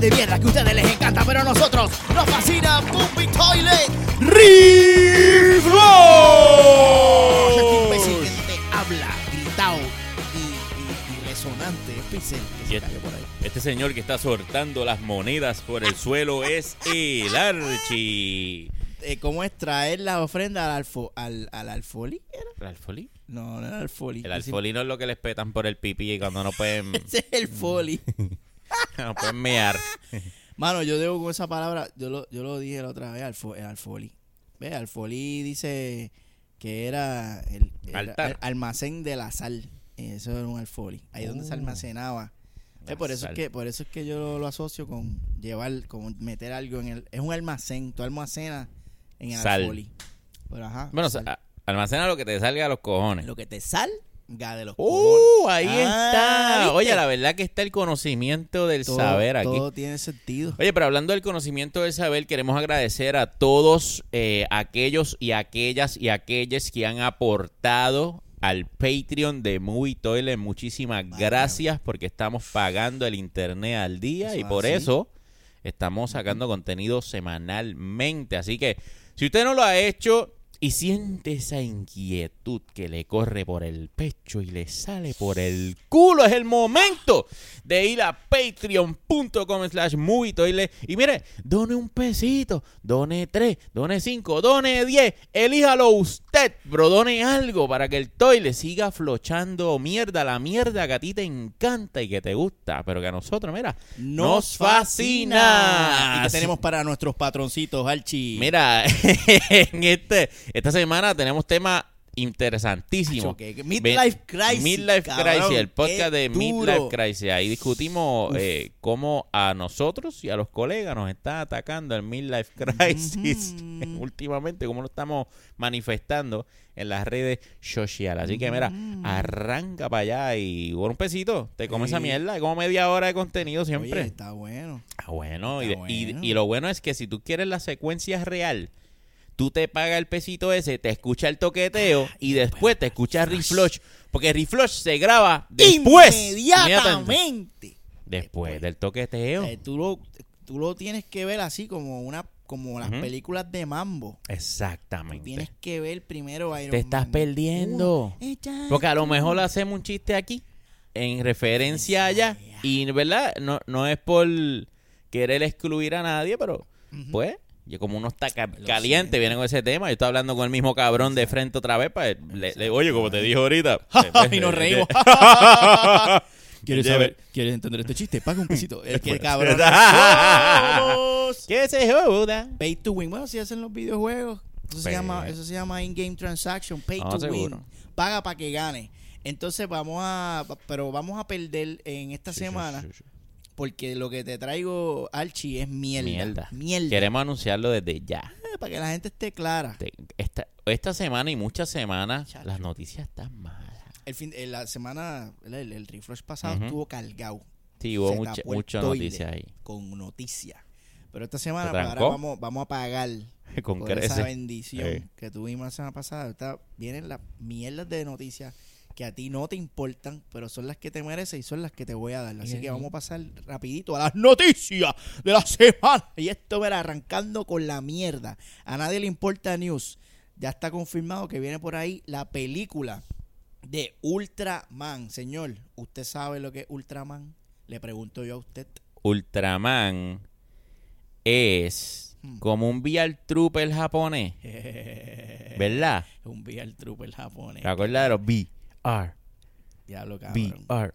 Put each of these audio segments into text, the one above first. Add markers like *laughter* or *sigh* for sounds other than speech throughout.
podcast de mierda que a ustedes les encanta, pero a nosotros nos fascina Movie Toilet. Este gritado y, y- y resonante. Es Pixel que Y se este, cayó por ahí. este señor que está soltando las monedas por el suelo es el Archie. Eh, ¿Cómo es traer la ofrenda al, alfo, al, al alfoli? ¿El alfolí? No, no era alfoli. El alfolí no es lo que les petan por el pipí y cuando no pueden, *laughs* Ese es el foli. *laughs* *laughs* no pueden mear. *laughs* Mano, yo debo con esa palabra, yo lo, yo lo dije la otra vez, alfo, el alfoli. Ve, alfoli dice que era el, el- Altar. el almacén de la sal. Eh, Eso era un alfoli. Ahí donde se Oh. almacenaba. Eh, por eso sal. es que por eso es que yo lo, lo asocio con llevar, con meter algo en el, es un almacén, tú almacenas en el Sal. alfoli. Pero ajá. Bueno, sal. almacena lo que te salga a los cojones. lo que te salga de los. ¡Uh! Ahí Ah, está. ¿viste? Oye, la verdad que está el conocimiento del todo, saber aquí. todo tiene sentido. Oye, pero hablando del conocimiento del saber, queremos agradecer a todos eh, aquellos y aquellas y aquellas que han aportado al Patreon de Movie Toilet. Muchísimas gracias porque estamos pagando el internet al día Eso y por así. eso estamos sacando contenido semanalmente. Así que si usted no lo ha hecho y siente esa inquietud que le corre por el pecho y le sale por el culo, es el momento de ir a patreon.com slash movie toilet y mire, done un pesito, done tres, done cinco, done diez, elíjalo usted, bro, done algo para que el toilet siga flochando mierda, la mierda que a ti te encanta y que te gusta, pero que a nosotros, mira, nos fascina. ¿Y que tenemos para nuestros patroncitos, Archie? Mira, *laughs* en este, esta semana tenemos tema interesantísimo. Que Midlife Crisis, Midlife cabrón, Crisis, el podcast de. Midlife Crisis. Ahí discutimos eh, cómo a nosotros y a los colegas nos está atacando el Midlife Crisis *laughs* últimamente, cómo lo estamos manifestando en las redes sociales. Así que mira, arranca para allá y por un pesito, te comes esa Sí. mierda, hay como media hora de contenido siempre. Oye, está bueno. Ah, bueno, y, Está y- bueno. y lo bueno es que si tú quieres la secuencia real, tú te pagas el pesito ese, te escucha el toqueteo y después te escucha Reflush, porque Reflush se graba después. inmediatamente, Inmediatamente. Después del toqueteo. Eh, tú, lo, tú lo tienes que ver así como una como las películas de Mambo. Tú Exactamente. tienes que ver primero Iron Te estás Man perdiendo. Porque a lo mejor hacemos un chiste aquí, en referencia allá, y verdad, no, no es por querer excluir a nadie, pero pues, y como uno está ca- Lo caliente, siento. viene con ese tema, yo estoy hablando con el mismo cabrón de frente otra vez, para le, le- oye, como te dije ahorita. *laughs* y nos reímos. *laughs* ¿Quieres saber? ¿Quieres entender este chiste? Paga un pesito. *laughs* Es que cabrón. ¿Qué se joda? Pay to win. Bueno, si hacen los videojuegos, eso se Pues- llama, eso se llama in-game transaction, pay No, to seguro. win. Paga para que gane. Entonces vamos a, pero vamos a perder en esta Sí, sí, semana sí, sí. Porque lo que te traigo, Archie, es mierda. Mierda. Mierda. Queremos anunciarlo desde ya. Eh, para que la gente esté clara. Esta, esta semana y muchas semanas, Chacho. las noticias están malas. El fin, eh, la semana, el, el, el refresh pasado Ujú. estuvo cargado Sí, hubo Se mucha, tapó el mucha toile. noticia ahí. con noticias. Pero esta semana ¿Se pues, ahora vamos, vamos a pagar *laughs* Con por esa bendición Eh. que tuvimos la semana pasada. Vienen las mierdas de noticias que a ti no te importan, pero son las que te mereces y son las que te voy a dar. Así que vamos a pasar rapidito a las noticias de la *laughs* semana. Y esto, verá, arrancando con la mierda. A nadie le importa news. Ya está confirmado que viene por ahí la película de Ultraman. Señor, ¿usted sabe lo que es Ultraman? Le pregunto yo a usted. Ultraman es Hmm. como un VR Trooper japonés, *laughs* ¿verdad? Un VR Trooper japonés. ¿Te acuerdas de los VR? Diablo, cabrón. VR,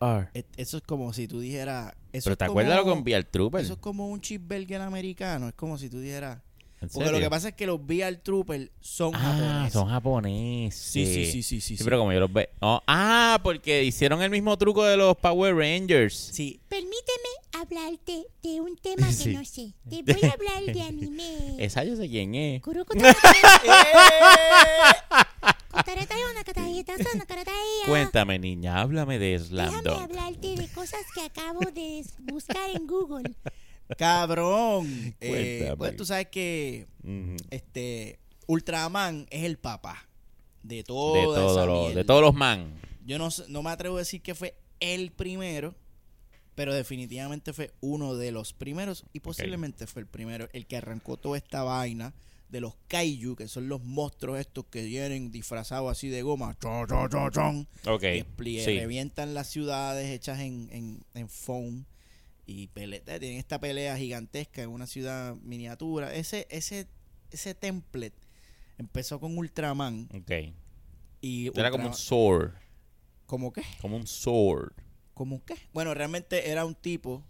VR. Et- Eso es como si tú dijeras. Eso Pero es ¿te como- acuerdas lo con VR Trooper? Eso es como un cheeseburger americano. Es como si tú dijeras. ¿En Porque lo serio? que pasa es que los VR Troopers son Ah, japoneses. son japoneses. Sí, sí, sí, sí, sí. Sí, sí. pero como yo los veo. Oh, ah, porque hicieron el mismo truco de los Power Rangers. Sí. Permíteme hablarte de un tema que *laughs* Sí. no sé. Te voy a hablar de anime. *laughs* Esa yo sé quién es. *laughs* Cuéntame, niña, háblame de Slam Déjame hablarte de cosas que acabo de buscar en Google. Cabrón. Eh, Cuéntame. pues tú sabes que este Ultraman es el papá de todo. De, todo lo- de todos los man. Yo no, no me atrevo a decir que fue el primero, Pero definitivamente fue uno de los primeros y posiblemente fue el primero, el que arrancó toda esta vaina de los kaiju, que son los monstruos estos que vienen disfrazados así de goma, chon, chon, chon, chon, Ok. y expli- Sí. revientan las ciudades hechas en, en, en foam y pele- eh, tienen esta pelea gigantesca en una ciudad miniatura. Ese, ese, ese template empezó con Ultraman Ok. y Era como un sword. ¿Cómo qué? Como un sword. ¿Cómo qué? Bueno, realmente era un tipo.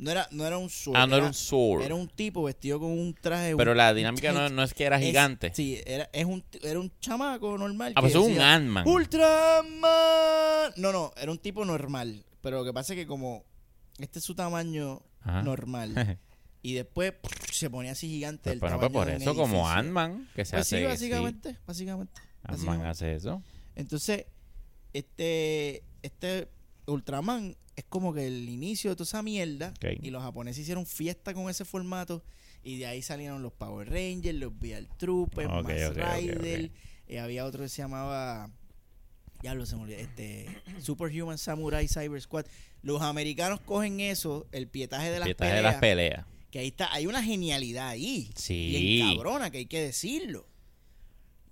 No era, no era un sword, Ah, no era un sword. Era un tipo vestido con un traje. Pero un- la dinámica no, no es que era es- gigante. sí, era, es un, era un chamaco normal. Ah, pues un Ant-Man. ¡Ultraman! No, no, era un tipo normal. Pero lo que pasa es que como este es su tamaño Ajá. normal *laughs* y después se ponía así gigante. Pues, el bueno, pues tamaño por de un eso, como. Ant-Man, que se Pues sí, hace. básicamente, básicamente. sí, Ant-Man básicamente. hace eso. Entonces, este, este Ultraman es como que el inicio de toda esa mierda. Y los japoneses hicieron fiesta con ese formato. Y de ahí salieron los Power Rangers, los VR Troopers, Ok, Mass Rider. eh, había otro que se llamaba. Ya lo se me olvidó. Este, *clears throat* Superhuman Samurai Cyber Squad. Los americanos cogen eso, el pietaje de las Pietaje de peleas. las peleas. que ahí está, hay una genialidad ahí. Sí. Bien cabrona, que hay que decirlo.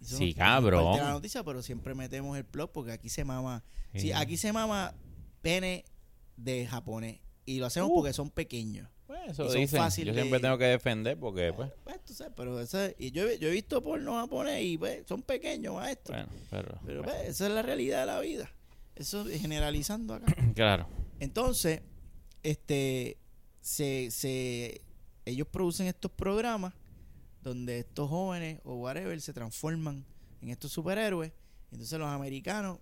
Eso Sí, no- cabrón. de la noticia, pero siempre metemos el plot porque aquí se mama. Sí, Sí. aquí se mama de japonés. Y lo hacemos Uh. porque son pequeños. Pues eso dicen. Yo siempre de- tengo que defender porque, pues. Pues, tú sabes, pero eso- y yo, he- yo he visto porno japonés y pues, son pequeños, maestro. Bueno, pero. pero bueno, pues, esa es la realidad de la vida. Eso es generalizando acá. *clears throat* Claro. Entonces, este, se, se, ellos producen estos programas donde estos jóvenes o whatever se transforman en estos superhéroes. Entonces los americanos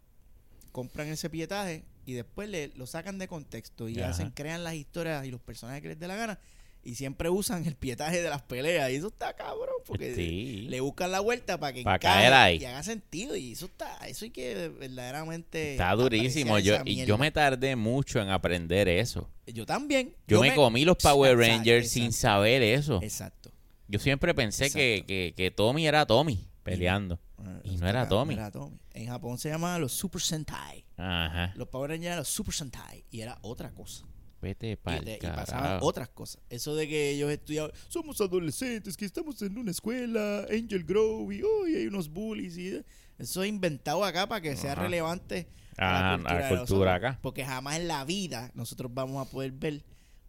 compran ese pietaje y después le, lo sacan de contexto y Ajá. hacen, crean las historias y los personajes que les dé la gana y siempre usan el pietaje de las peleas y eso está cabrón porque Sí. le buscan la vuelta para que caer ahí. y haga sentido y eso está eso hay que verdaderamente Está durísimo. Yo, y yo me tardé mucho en aprender eso. Yo también. Yo, me, comí los Power Rangers exacto, sin saber eso. Exacto. Yo siempre pensé que, que, que Tommy era Tommy peleando. Y no era Tommy. Era Tommy. En Japón se llamaban los Super Sentai. Ajá. Los Power Rangers eran los Super Sentai. Y era otra cosa. Vete Y, pa'l te- y pasaban otras cosas. Eso de que ellos estudiaban. Somos adolescentes que estamos en una escuela, Angel Grove, y hoy hay unos bullies. Y eso es inventado acá para que sea relevante a la cultura, a la de cultura acá. Porque jamás en la vida nosotros vamos a poder ver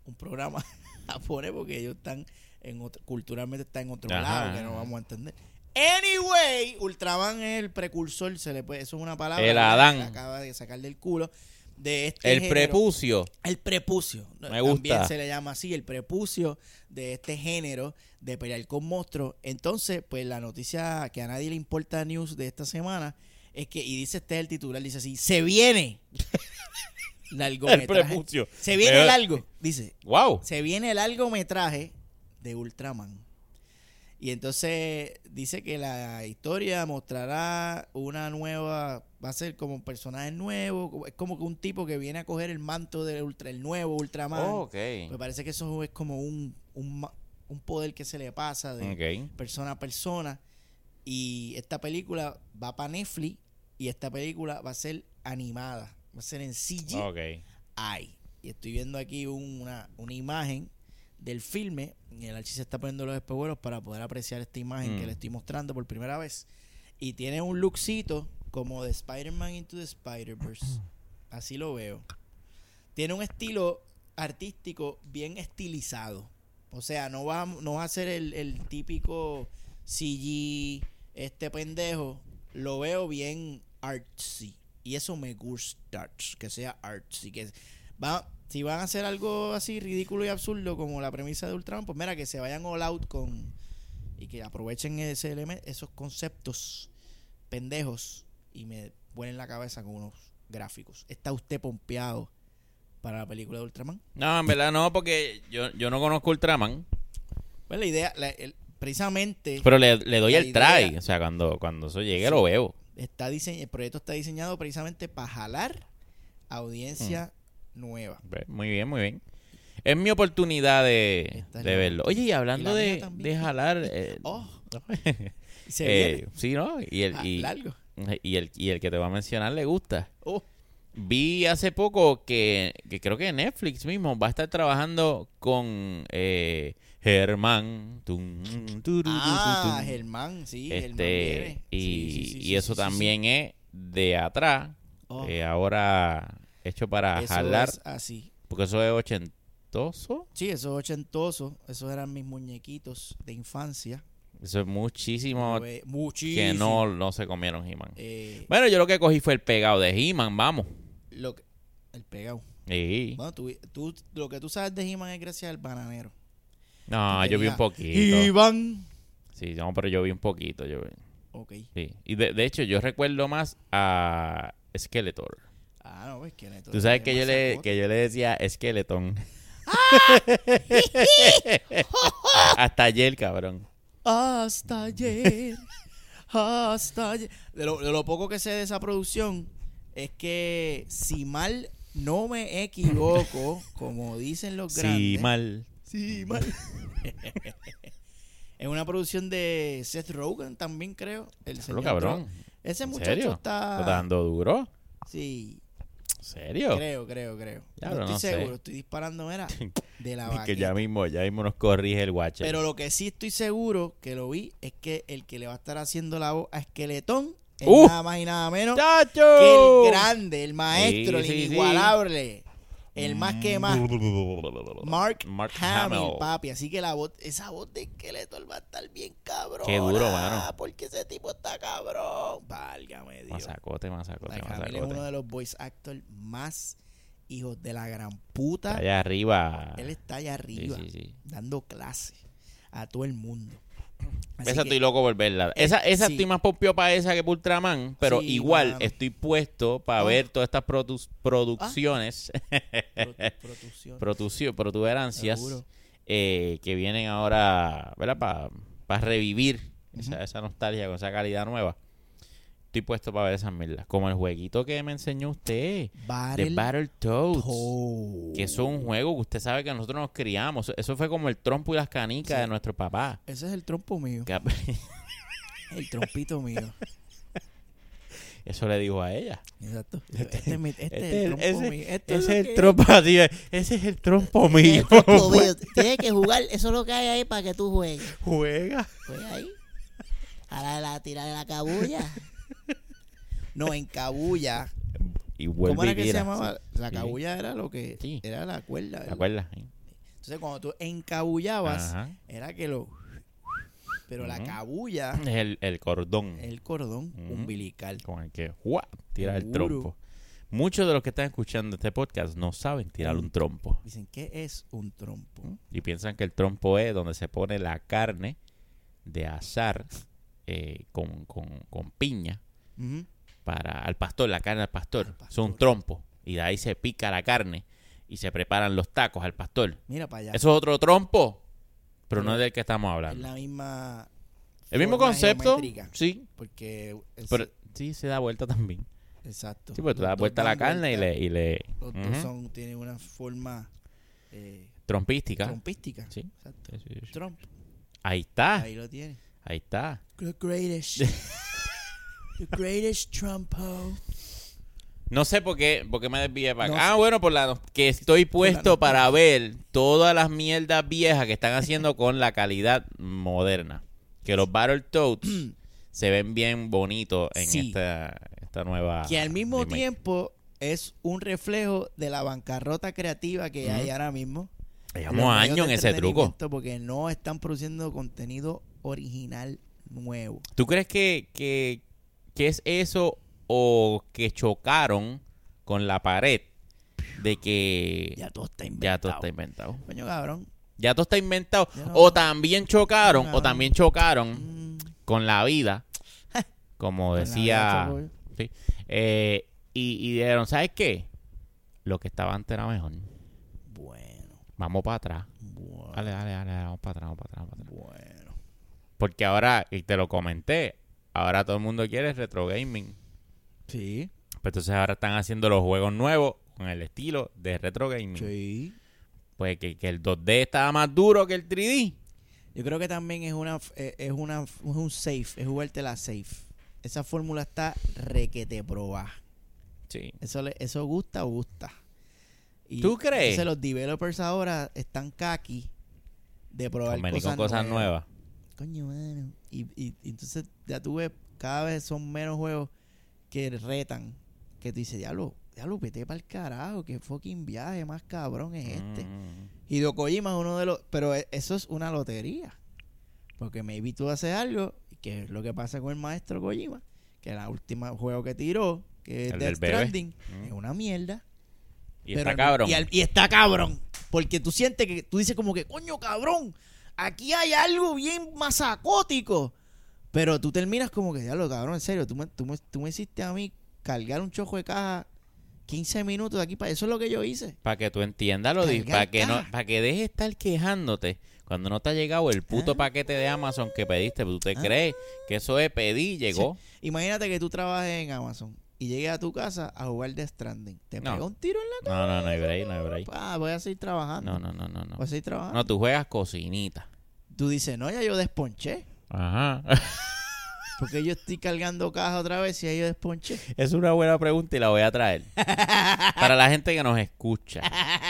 un programa *laughs* japonés porque ellos están en otro, culturalmente están en otro Ajá. lado que no vamos a entender. Anyway, Ultraman es el precursor, se le puede, eso es una palabra El que Adán. se acaba de sacar del culo de este El género. prepucio. El prepucio. Me También gusta. se le llama así, el prepucio de este género de pelear con monstruos. Entonces, pues la noticia que a nadie le importa news de esta semana es que, y dice este es el titular, dice así, se viene. *laughs* El prepucio. Se viene Pero- largo, dice. Wow. Se viene el largometraje de Ultraman. Y entonces dice que la historia mostrará una nueva, va a ser como un personaje nuevo, es como que un tipo que viene a coger el manto del ultra, el nuevo Ultraman. ok. Me parece que eso es como un, un, poder que se le pasa de persona a persona. Y esta película va para Netflix y esta película va a ser animada, va a ser en CGI Ok. hay. Y estoy viendo aquí un- una, una imagen del filme. Y el Archie se está poniendo los espejuelos para poder apreciar esta imagen Mm. que le estoy mostrando por primera vez. Y tiene un lookcito como de Spider-Man Into the Spider-Verse. *clears throat* Así lo veo. Tiene un estilo artístico bien estilizado. O sea, no va, no va a ser el, el típico CG, este pendejo. Lo veo bien artsy. Y eso me gusta, que sea artsy. Que va, si van a hacer algo así ridículo y absurdo como la premisa de Ultraman, pues mira, que se vayan all out con... Y que aprovechen ese elemento, esos conceptos pendejos y me vuelen la cabeza con unos gráficos. ¿Está usted pompeado para la película de Ultraman? No, en verdad no, porque yo, yo no conozco Ultraman. Pues la idea, la- el- precisamente, Pero le, le doy el try. O sea, cuando, cuando eso llegue Sí. lo veo. está dise- el proyecto está diseñado precisamente para jalar audiencia Mm. Nueva. Muy bien, muy bien. Es mi oportunidad de, de verlo. Oye, y hablando y de, de jalar... *laughs* eh, Oh, *laughs* se *laughs* eh, viene. sí, ¿no? Y el, Ah, y, largo. y, el, y el que te va a mencionar le gusta. Oh, vi hace poco que, que creo que Netflix mismo va a estar trabajando con eh, Germán. Tum, Ah. Germán, sí, Germán Este, viene. y, Sí, sí, sí, y eso también es de atrás, Oh. eh, ahora hecho para Eso jalar, es así. porque eso es ochentoso. Sí, esos ochentosos, esos eran mis muñequitos de infancia. Eso es muchísimo Muchísimo. que no, no se comieron He-Man. Eh, Bueno, yo lo que cogí fue el pegado de He-Man, vamos. lo que- el pegado. Sí. Bueno, tú, tú- lo que tú sabes de He-Man es gracias al bananero. No, yo vi un poquito. Iván. Sí, no, pero yo vi un poquito. Yo vi. Ok. Sí. Y de, de hecho, yo recuerdo más a Skeletor. Ah, no, es que neto, Tú sabes es que yo, le, que yo le decía Skeleton. ¡Ah! *laughs* Hasta ayer, cabrón. Hasta ayer. Hasta ayer. De lo, de lo poco que sé de esa producción es que, si mal no me equivoco, como dicen los grandes. Sí, mal. Sí, mal. *laughs* es una producción de Seth Rogen también, creo. El señor cabrón. Ese ¿En muchacho serio? está. ¿Está dando duro? Sí, ¿En serio? creo, creo, creo. Ya, no pero estoy sé. seguro, estoy disparando, mira, *laughs* de la Es que ya mismo, ya mismo nos corrige el watcher. Pero lo que sí estoy seguro que lo vi es que el que le va a estar haciendo la voz a Esqueletón es ¡Uh! nada más y nada menos que el grande, el maestro, Sí, el sí, sí. El más que más. Mark, Mark Hamill, Hamill. papi. Así que la voz, esa voz de Skeletor va a estar bien cabrón. Qué duro, mano. Porque ese tipo está cabrón. Válgame Dios. Masacote, masacote, Mark Hamill es masacote. uno de los voice actors más hijos de la gran puta. Está allá arriba. Él está allá arriba, Sí, sí, sí. dando clases a todo el mundo. Así Esa que- estoy loco por verla. Esa, esa sí. estoy más popio para esa que por Ultraman, pero Sí, igual mano. estoy puesto para Ah. ver todas estas produ- producciones, *laughs* pro- producción. producio- protuberancias eh, que vienen ahora, ¿verdad? Para revivir esa, esa nostalgia con esa calidad nueva. Estoy puesto para ver esas mierdas. Como el jueguito que me enseñó usted, de Battle Battletoads. Toads. Que eso es un juego que usted sabe que nosotros nos criamos. Eso fue como el trompo y las canicas Sí. de nuestro papá. Ese es el trompo mío. *laughs* El trompito mío. Eso le dijo a ella. Exacto. Este, es mi- este es Este el trompo ese- mío. Esto ese es el trompo, ese es el trompo mío. El trompo mío. *laughs* Tienes que jugar, eso es lo que hay ahí para que tú juegues. Juega. Juega ahí. A la de la tira de la cabulla. No, en cabulla. Y vuelve ¿Cómo era y que se llamaba? La Sí. cabulla era lo que. Sí. Era la cuerda. ¿Te ¿verdad? acuerdas? Entonces, cuando tú encabullabas, Ajá. era que lo. Pero la cabulla Es el, el cordón el cordón umbilical. con el que ¡juá! tira el trompo. Muchos de los que están escuchando este podcast no saben tirar un trompo. Dicen, ¿qué es un trompo? Y piensan que el trompo es donde se pone la carne de azar eh, con, con, con piña Ujú. Para al pastor, la carne al pastor. Al Es pastor. un trompo. Y de ahí se pica la carne y se preparan los tacos al pastor. Mira para allá. Eso es otro trompo, pero no es del que estamos es hablando. la misma. El mismo concepto, sí, Porque. es- pero sí se da vuelta también. exacto. Sí, pues tú Los das vuelta a la carne y le, y le Los dos son, tienen una forma eh, trompística. trompística. Sí. Exacto. Sí, sí, sí. Trump. Ahí está, Ahí lo tiene. ahí está. The greatest. *laughs* The greatest Trumpo. No sé por qué, por qué me desvié para No acá. Ah, bueno, por la que estoy puesto para ver todas las mierdas viejas que están haciendo con la calidad moderna. Que los Battletoads se ven bien bonitos en Sí. esta, esta nueva. Que al mismo remake. tiempo es un reflejo de la bancarrota creativa que hay ahora mismo. Llevamos años en ese truco. Porque no están produciendo contenido original nuevo. ¿Tú crees que, que, que es eso o que chocaron con la pared de que Ya todo está ya inventado. todo está inventado? Coño, cabrón. Ya todo está inventado. Ya no. O también chocaron, o también chocaron Mm, con la vida, *laughs* como decía. vida, sí, eh, y, y dijeron, ¿sabes qué? Lo que estaba antes era mejor. Bueno, Vamos para atrás. bueno, Dale, dale, dale, vamos para atrás, vamos para atrás, vamos para atrás. bueno. Porque ahora, y te lo comenté, ahora todo el mundo quiere retro gaming. Sí, Pues entonces ahora están haciendo los juegos nuevos con el estilo de retro gaming. sí. Pues que, que el 2D estaba más duro que el 3D. Yo creo que también es una eh, es una es un safe, es jugarte la safe. Esa fórmula está requete proba. Sí. Eso, le- eso gusta, gusta. Y ¿Tú crees? entonces los developers ahora están kaki de probar cosas, con cosas nuevas. Coño, mano. Y, y, y entonces ya tú ves, cada vez son menos juegos que retan. Que tú dices, diablo, diablo, vete para el carajo. Que fucking viaje más cabrón es este. Mm. Hideo Kojima es uno de los... Pero e- eso es una lotería. Porque maybe tú haces algo, que es lo que pasa con el maestro Kojima, que el último juego que tiró, que es El Death del bebé. Stranding, Mm. es una mierda. Y Pero está no- cabrón. Y, al- y está cabrón. Porque tú sientes que tú dices como que, coño, cabrón, aquí hay algo bien masacótico. Pero tú terminas como que, diablo, cabrón, en serio, tú me, tú, me, tú me hiciste a mí cargar un chojo de caja 15 minutos de aquí para eso es lo que yo hice. Para que tú entiendas lo di- para que no, para que dejes de estar quejándote cuando no te ha llegado el puto Ah. paquete de Amazon que pediste. ¿Tú te Ah. crees que eso es pedir llegó? Imagínate que tú trabajes en Amazon y llegues a tu casa a jugar de Stranding. Te No. pega un tiro en la No, no, no hay break, no hay break. Voy a seguir trabajando. No, no, no, no, no. Voy a seguir trabajando. No, tú juegas cocinita. Tú dices, no, ya yo desponché. Ajá. *laughs* Porque yo estoy cargando caja otra vez y ya yo desponché. Es una buena pregunta y la voy a traer. *laughs* Para la gente que nos escucha,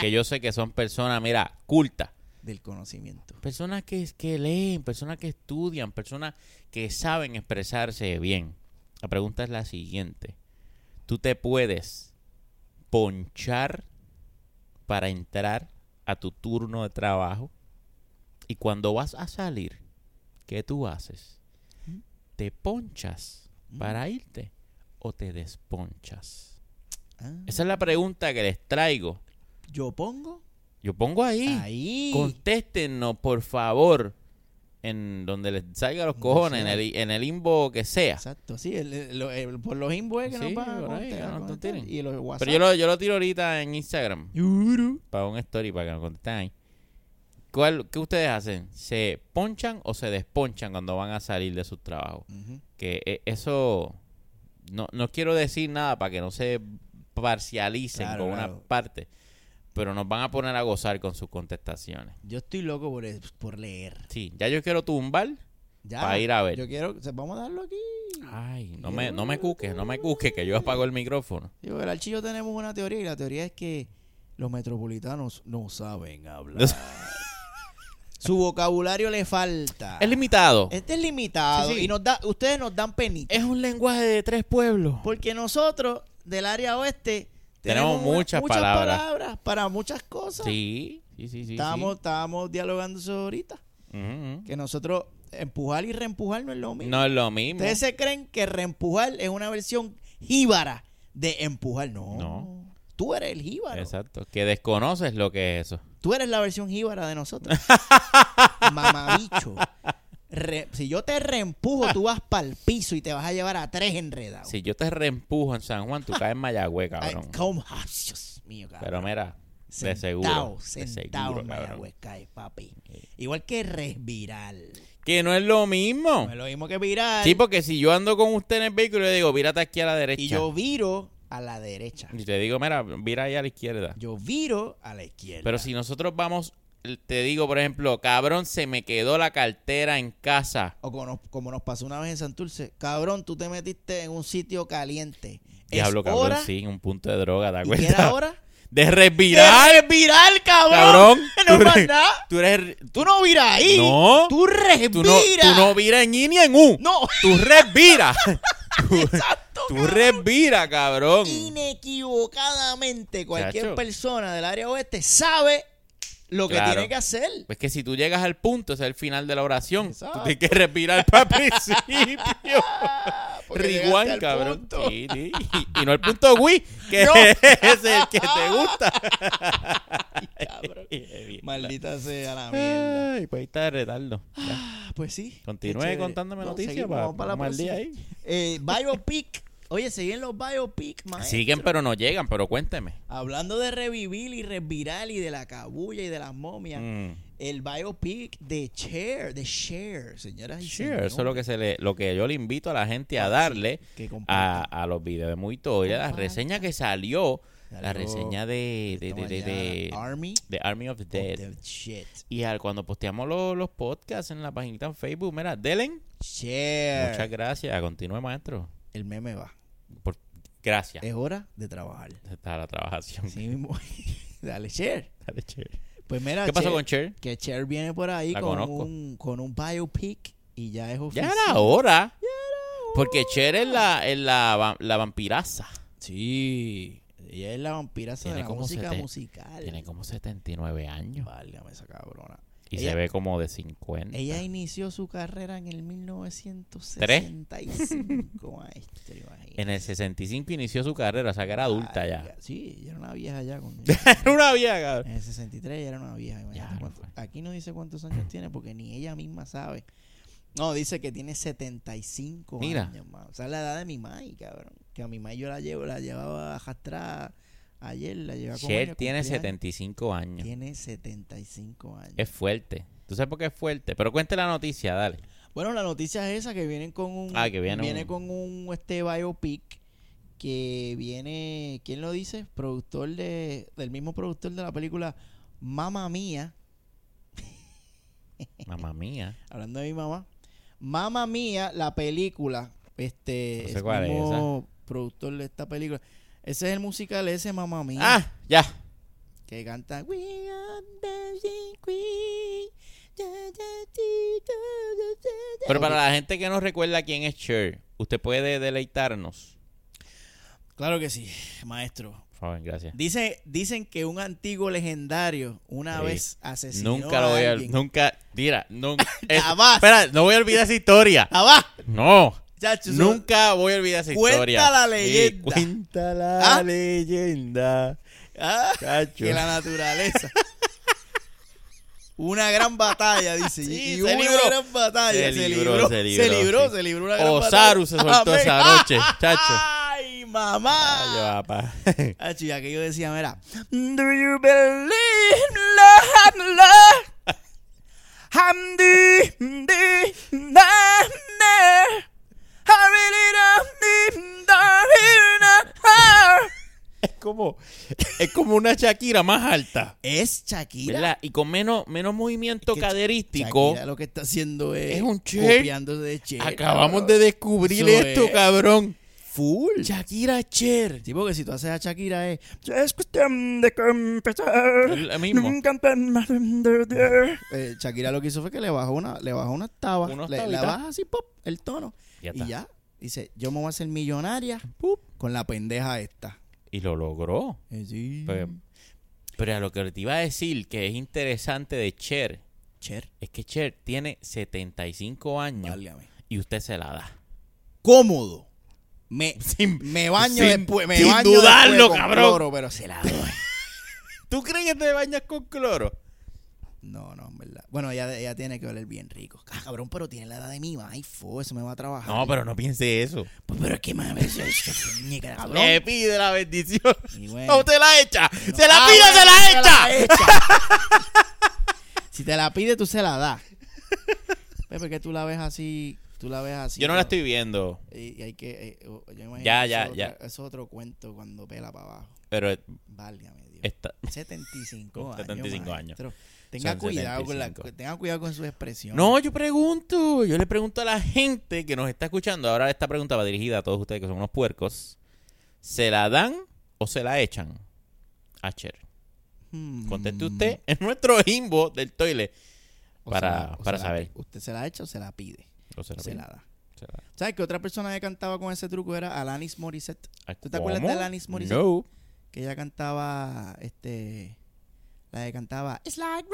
que yo sé que son personas, mira, cultas. Del conocimiento. Personas que, que leen, personas que estudian, personas que saben expresarse bien. La pregunta es la siguiente. ¿Tú te puedes ponchar para entrar a tu turno de trabajo? Y cuando vas a salir, ¿qué tú haces? ¿Te ponchas para irte o te desponchas? Ah, Esa es la pregunta que les traigo. yo pongo Yo pongo ahí. ahí. Contéstenos, por favor, en donde les salga los cojones, en el, en el inbox que sea. Exacto, sí, el- el- lo- el- por los inbox que Sí, nos van a tiren. y los WhatsApp. Pero yo lo, yo lo tiro ahorita en Instagram Yuru. para un story para que nos contesten ahí. ¿Cuál, ¿Qué ustedes hacen? ¿Se ponchan o se desponchan cuando van a salir de sus trabajos? Que eh, eso... No, no quiero decir nada para que no se parcialicen Claro, con claro. una parte. Pero nos van a poner a gozar con sus contestaciones. Yo estoy loco por, por leer. Sí, ya yo quiero tumbar Ya. para ir a ver. Yo quiero, vamos a darlo aquí. Ay, no me, no me cuques, no me cuques, que yo apago el micrófono. Digo, el archillo tenemos una teoría y la teoría es que los metropolitanos no saben hablar. *laughs* Su vocabulario le falta. Es limitado. Este es limitado Sí, sí. y nos da, ustedes nos dan penita. Es un lenguaje de tres pueblos. Porque nosotros, del área oeste, Tenemos una- muchas palabras. palabras para muchas cosas. Sí, sí, sí, sí. estábamos, estábamos dialogando eso ahorita. sí. Que nosotros empujar y reempujar no es lo mismo. No es lo mismo. Ustedes se creen que reempujar es una versión jíbara de empujar. No. No. Tú eres el jíbaro. Exacto. Que desconoces lo que es eso. Tú eres la versión jíbara de nosotros. *laughs* Mamabicho. Re- si yo te reempujo, tú vas para el piso y te vas a llevar a tres enredados. Si yo te reempujo en San Juan, tú caes en Mayagüez, Ay, cabrón. ¿cómo? Ay, Dios mío, cabrón. Pero mira, de Sentado, seguro. De sentado seguro, en cabrón. Mayagüez cae, papi. Igual que respirar. Que no es lo mismo. No es lo mismo que virar. Sí, porque si yo ando con usted en el vehículo y le digo, vírate aquí a la derecha. y yo viro a la derecha. Y te digo, mira, vira ahí a la izquierda. Yo viro a la izquierda. Pero si nosotros vamos, te digo, por ejemplo, cabrón, se me quedó la cartera en casa. O como nos, como nos pasó una vez en Santurce. Cabrón, tú te metiste en un sitio caliente. Diablo, cabrón, hora, sí, un punto de droga, ¿te ¿Y qué era acuerdas? ahora? *laughs* De respirar. ¡De respirar, cabrón! Cabrón, *laughs* No tú nada. Tú eres... Tú no viras ahí. No. Tú respiras. Tú no, tú no viras en I ni en U. No. Tú respiras. *laughs* tú, Exacto, tú cabrón. respiras, cabrón. Inequivocadamente, cualquier Chacho. persona del área oeste sabe lo que Claro. tiene que hacer. Es que si tú llegas al punto, es el final de la oración. Exacto. Tú tienes que respirar para el principio. *laughs* Rewind, cabrón. punto. Sí, sí. Y, y no el punto Wii, que No. *laughs* es el que te gusta. *laughs* cabrón. Bien. Maldita sea la mierda. Ay, pues ahí está de retardo. Ah, Pues sí. Continúe chévere. contándome No, noticias para, vamos para la para el día ahí. Eh, biopic. Oye, siguen los biopic, maestro. Siguen, pero no llegan, pero cuénteme. Hablando de revivir y revirar y de la cabulla y de las momias, Mm. el biopic de Cher, de Cher, señoras y señores. eso es lo que se le, lo que yo le invito a la gente a darle que a, a los videos de Muy Historia, la reseña que salió, la reseña de, de, de, de, Army de Army of the Dead. shit. Y al, cuando posteamos los, los podcasts en la paginita en Facebook, mira, Delen, Cher. muchas gracias. Continúe, maestro. El meme va. Gracias. Es hora de trabajar. Está la trabajación. Así mismo. *laughs* Dale, Cher. Dale, Cher. Pues mira, ¿Qué pasó Cher- con Cher? Que Cher viene por ahí La con conozco. un, con un biopic y ya es Ya oficial. era hora. Porque Cher es la, es la, la vampiraza. Sí. Ella es la vampira de Tiene la como música sete- musical. Tiene como 79 años. Válgame esa cabrona. Y Ella- se ve como de 50. Ella inició su carrera en el 1965, maestro. imagínate. En el 65 inició su carrera, o sea que era adulta ya. Sí, ella era una vieja ya. Cuando *laughs* Era una vieja, cabrón. En el 63 ella era una vieja. imagínate Ya, no aquí no dice cuántos años tiene porque ni ella misma sabe. No, dice que tiene 75 Mira. años, mano. O sea, la edad de mi mai, cabrón. Que a mi mai yo la llevo, la llevaba arrastrada ayer, la llevaba como Cher tiene cumpleaños. 75 años. Tiene 75 años. Es fuerte. ¿Tú sabes por qué es fuerte? Pero cuente la noticia, dale. Bueno, la noticia es esa que vienen con un Ah, que viene un- con un este biopic que viene, ¿quién lo dice? Productor de del mismo productor de la película Mamma Mía, *laughs* Mamá mía. hablando de mi mamá. Mamma Mía, la película, este No sé cuál es mismo productor de esta película. Ese es el musical ese Mamma Mía Ah, ya. que canta We are dancing queen. Pero para la gente que no recuerda quién es Cher, usted puede deleitarnos. Claro que sí, maestro. Favor, gracias. Dice, dicen que un antiguo legendario una Sí. vez asesinó Nunca lo voy a... alguien. Nunca... Mira, nunca... *laughs* es- espera, no voy a olvidar esa historia. ¡Jamás! No. Chacho, Nunca voy a olvidar esa Cuenta historia. la Sí, leyenda. cuenta la ¿Ah? leyenda. Ah, que la naturaleza. Una gran batalla, dice. Sí, y se una libró. gran batalla. Se libró, se libró, Se libró, sí. se libró una gran Osaru batalla. se soltó Amén. esa noche, *laughs* chacho. ¡Ay, mamá! Ay, papá. *laughs* Chacho, y aquello decía, mira. Do you believe in love, love? I'm the, the, the, the. Es como, es como una Shakira más alta. Es Shakira. ¿Verdad? Y con menos, menos movimiento Que caderístico. Shakira lo que está haciendo es, Es un Cher. copiándose de Cher. Acabamos de descubrir Eso esto, es. cabrón. full. Shakira Cher. Sí, porque si tú haces a Shakira es es cuestión de empezar. Nunca Eh, Shakira lo que hizo fue que le bajó una, le bajó una octava. Le, la baja así, pop, el tono. Ya y ya. Dice, yo me voy a hacer millonaria Pup. con la pendeja esta. Y lo logró. Eh, sí. Pero a lo que te iba a decir que es interesante de Cher Cher, es que Cher tiene 75 años válgame. y usted se la da. Cómodo. Me, Sin- me baño sin- después, me sin baño dudarlo, después con cabrón. cloro, pero se la doy. *laughs* ¿Tú crees que te bañas con cloro? No, no, en verdad. Bueno, ella, ella tiene que oler bien rico. Ah, cabrón, pero tiene la edad de mi Ay, fo, eso me va a trabajar. No, pero no piense eso. Pues, pero es que mami, eso es que muñeca, cabrón. Le pide la bendición. Y bueno. ¿O usted la echa? No. ¡Se la Ah, pide, se la echa! echa. *laughs* si te la pide, tú se la das. Pepe, que tú la ves así, tú la ves así. Yo no la estoy viendo, Y, y hay que, eh, yo imagino Ya, que ya, eso es ya. otra- eso es otro cuento cuando pela para abajo. pero Válgame Dios. está... 75 años. 75 años. maestro. Tenga Son cuidado con la, 75. tenga cuidado con sus expresiones. No, yo pregunto, yo le pregunto a la gente que nos está escuchando. Ahora esta pregunta va dirigida a todos ustedes que son unos puercos. ¿Se la dan o se la echan? A Cher. Hmm. Conteste usted en nuestro inbox del toilet O para, la- para la- saber. ¿Usted se la echa o se la pide? O se la se pide. la da. Se la da. ¿Sabes que otra persona que cantaba con ese truco era Alanis Morissette? ¿Tú te acuerdas ¿cómo? de Alanis Morissette? No. Que ella cantaba, este, la que cantaba, It's like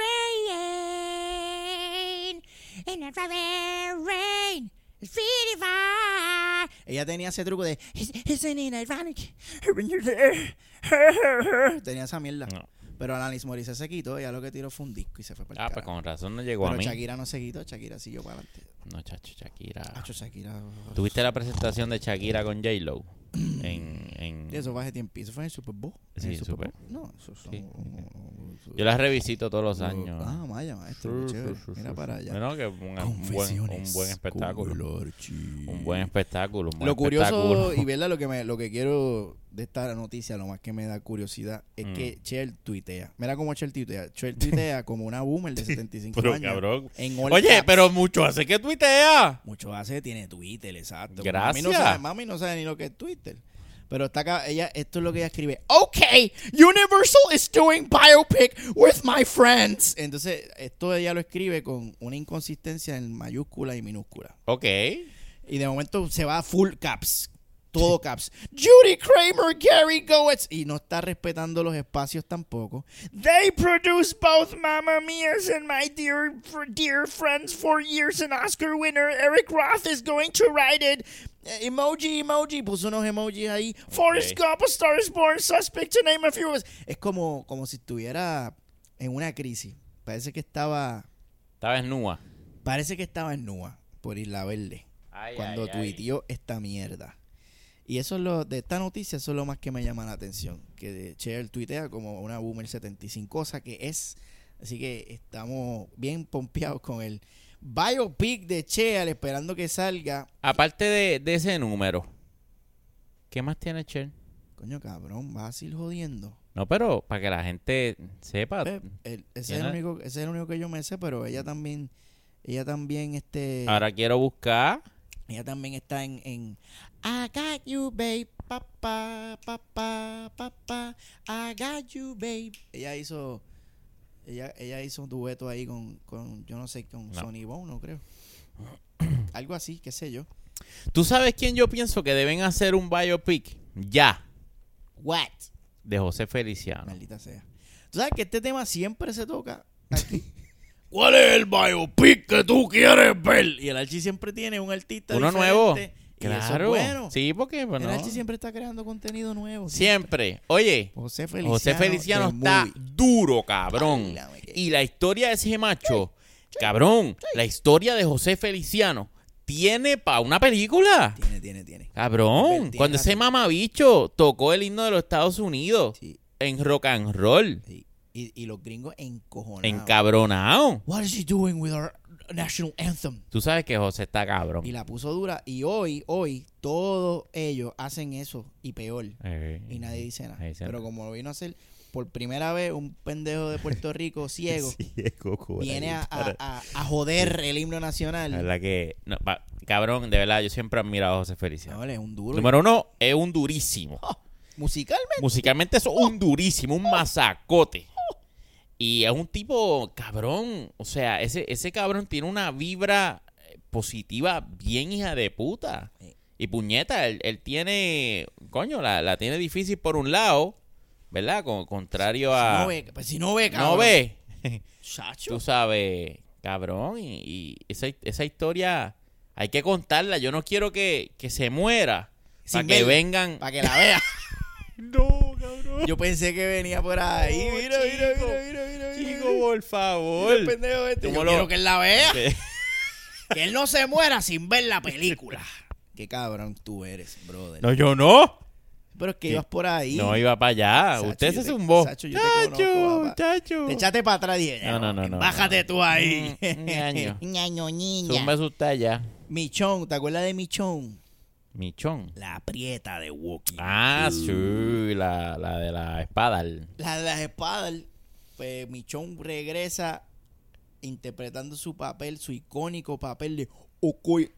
rain in a driving rain. It's really fine. ella tenía ese truco de, isn't it ironic when you're there? *laughs* Tenía esa mierda. No. Pero Alanis Morissette se quitó, ella lo que tiró fue un disco y se fue para Ah, el pues carajo. con razón no llegó a Pero mí. Shakira no se quitó, Shakira siguió para adelante. No, chacho, Shakira. Hacho, Shakira. ¿Tuviste la presentación de Shakira con J-Lo? En, en... Eso fue hace tiempo. Eso fue en el Super Bowl. ¿En Sí, el Super Super. Bowl? No, eso son. Sí. Yo las revisito todos los años. Ah, vaya, maestro. Sí, sí, Mira para allá. Bueno, que un, un buen, un buen espectáculo. Un buen espectáculo. un buen Lo curioso espectáculo. y verdad lo que me lo que quiero de esta noticia, lo más que me da curiosidad es Mm. que Cher tuitea. Mira cómo Cher tuitea. Cher tuitea *laughs* como una boomer de 75 Pero, años. cabrón. En Oye, caps. pero mucho hace que tuitea. mucho hace tiene Twitter, exacto. Gracias. Mami no, sabe, mami no sabe ni lo que es Twitter. Pero está acá, ella, esto es lo que ella escribe. Okay, Universal is doing biopic with my friends. Entonces, esto ella lo escribe con una inconsistencia en mayúscula y minúscula. Ok. Y de momento se va a full caps. Todo caps. Judy Kramer, Gary Goetz. Y no está respetando los espacios tampoco. They produced both Mamma Mia's and My Dear Dear Friends for years. And Oscar winner Eric Roth is going to write it. Eh, emoji, emoji. Puso unos emojis ahí. Forrest Gump, A Star is Born, Suspect, to name a few. Es como, como si estuviera en una crisis. Parece que estaba... Estaba desnuda. Parece que estaba en Nua por Isla Verde Ay, cuando ay, ay. tuiteó esta mierda. Y eso es lo de esta noticia, eso es lo más que me llama la atención. Que Cher tuitea como una Boomer 75, cosa que es. Así que estamos bien pompeados con el biopic de Cher, esperando que salga. Aparte de, de ese número, ¿qué más tiene Cher? Coño, cabrón, vas a ir jodiendo. No, pero para que la gente sepa. El- ese, es el único, ese es el único que yo me sé, pero ella también, ella también, este, Ahora quiero buscar. ella también está en, en I got you, babe, papá, papá, papá, I got you, babe. Ella hizo, ella, ella hizo un dueto ahí con, con yo no sé, con No. Sonny Bono, no creo. *clears throat* Algo así, qué sé yo. ¿Tú sabes quién yo pienso que deben hacer un biopic? Ya. What? De José Feliciano. Maldita sea. Tú sabes que este tema siempre se toca aquí. *laughs* ¿Cuál es el biopic que tú quieres ver? Y el Archie siempre tiene un artista Uno diferente, nuevo. Claro. bueno. Sí, porque bueno, El siempre está creando contenido nuevo. siempre. Oye, José Feliciano. José Feliciano está duro, cabrón. Y la historia de ese macho, cabrón, la historia de José Feliciano tiene para una película. Tiene, tiene, tiene. Cabrón, Tiene cuando ese mamabicho tocó el himno de los Estados Unidos Sí, en rock and roll. Y, y los gringos encojonados. encabronado. What is he doing with our national anthem? Tú sabes que José está Y cabrón. la puso dura. Y hoy, hoy, todos ellos hacen eso y peor. Eh, Y nadie dice nada. Nadie Pero como lo vino a hacer por primera vez un pendejo de Puerto Rico *laughs* ciego, viene a, a- a- a joder el himno La nacional. verdad que, no, cabrón, de verdad, yo siempre he admirado a José Feliciano. No, él es un duro. Número uno, es un durísimo. Oh, *laughs* musicalmente. Musicalmente es un durísimo, un masacote. Y es un tipo cabrón. O sea, ese, ese cabrón tiene una vibra eh, positiva bien hija de puta. Y puñeta, él, él tiene, coño, la, la tiene difícil por un lado, ¿verdad? Con, contrario Si a... no ve, pues si no ve, cabrón. no ve. Chacho. Tú sabes, cabrón. Y, y esa, esa historia hay que contarla. Yo no quiero que, que se muera. Para que vengan... Para que la vea. *laughs* No. *laughs* Yo pensé que venía por ahí. No, mira, mira, chico. mira, mira, mira, mira. Chico, por favor. El pendejo este. ¿Cómo Yo lo- quiero que él la vea. *laughs* Que él no se muera sin ver la película. *laughs* Qué cabrón tú eres, brother. No, yo no. Pero es que ¿Qué? ibas por ahí. No iba para allá. Sacho, Usted se te- zumbó. Sacho, yo te conozco, papá. chacho. Te echaste para atrás y No, no, no, no, Bájate no. tú ahí. Ñaño. Ñaño, niña. Zumba usted allá. Michón, ¿te acuerdas de Michón? Michón. La prieta de Walking. Ah, sí, la, la de la espada. La de las espadas. Pues Michón regresa interpretando su papel, su icónico papel de Okoye,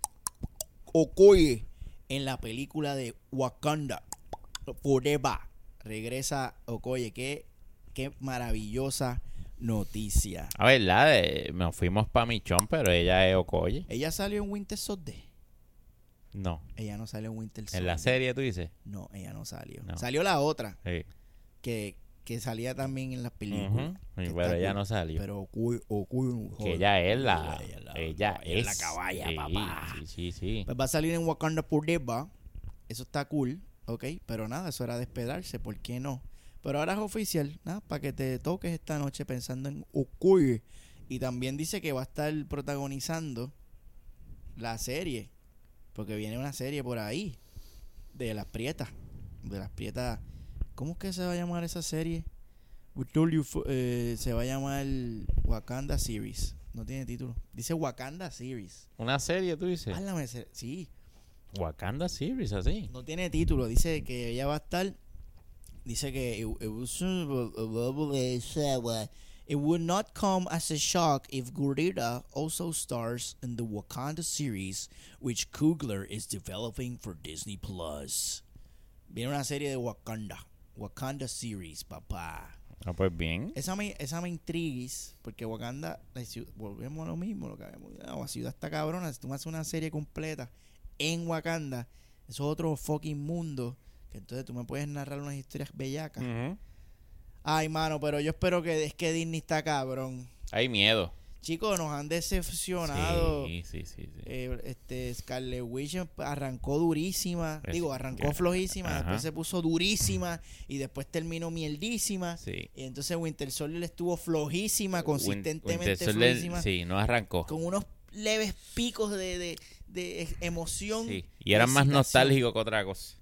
Okoye en la película de Wakanda Forever. Regresa Okoye. Qué, qué maravillosa noticia. A ver, la de, nos fuimos para Michón, pero ella es Okoye. Ella salió en Winter Soldier. No. Ella no salió en Winter Soldier. En la serie, tú dices. No, ella no salió. No. Salió la otra Sí. que, que salía también en las películas. Pero ella cool. no salió. Pero Okuy, que ella es la. Ella es la- Ella ella es es. la caballa, sí, papá. Sí, sí, sí. Pues va a salir en Wakanda Forever. Eso está cool, ¿ok? Pero nada, eso era de esperarse, ¿por qué no? Pero ahora es oficial, nada, para que te toques esta noche pensando en Okuy. Y también dice que va a estar protagonizando la serie. Porque viene una serie por ahí. De las prietas. De las prietas. ¿Cómo es que se va a llamar esa serie? We told you fo- eh, se va a llamar Wakanda Series. No tiene título. Dice Wakanda Series. Una serie, tú dices. Háblame, sí. Wakanda Series, así. No tiene título. Dice que ella va a estar. Dice que it, would not come as a shock if Gurira also stars in the Wakanda series, which Kugler is developing for Disney Plus. Viene una serie de Wakanda. Wakanda Series, papá. Ah, pues bien. Esa me, esa me intriguis, porque Wakanda, volvemos a lo mismo, lo que habíamos la ciudad está cabrona, si tú me haces una serie completa en Wakanda, eso es otro fucking mundo, que entonces tú me puedes narrar unas historias bellacas. Ay, mano, pero yo espero que es que Disney está cabrón. Hay miedo. Chicos, nos han decepcionado. Sí, sí, sí. sí. Eh, este Scarlet Witch arrancó durísima, Es- digo, arrancó ya, flojísima, ajá. después se puso durísima y después terminó mierdísima. Sí. Y entonces Winter Soldier estuvo flojísima, consistentemente Winter Soldier, flojísima, Sí, no arrancó. con unos leves picos de, de- de emoción. Sí. Y eran más nostálgicos que otra cosa.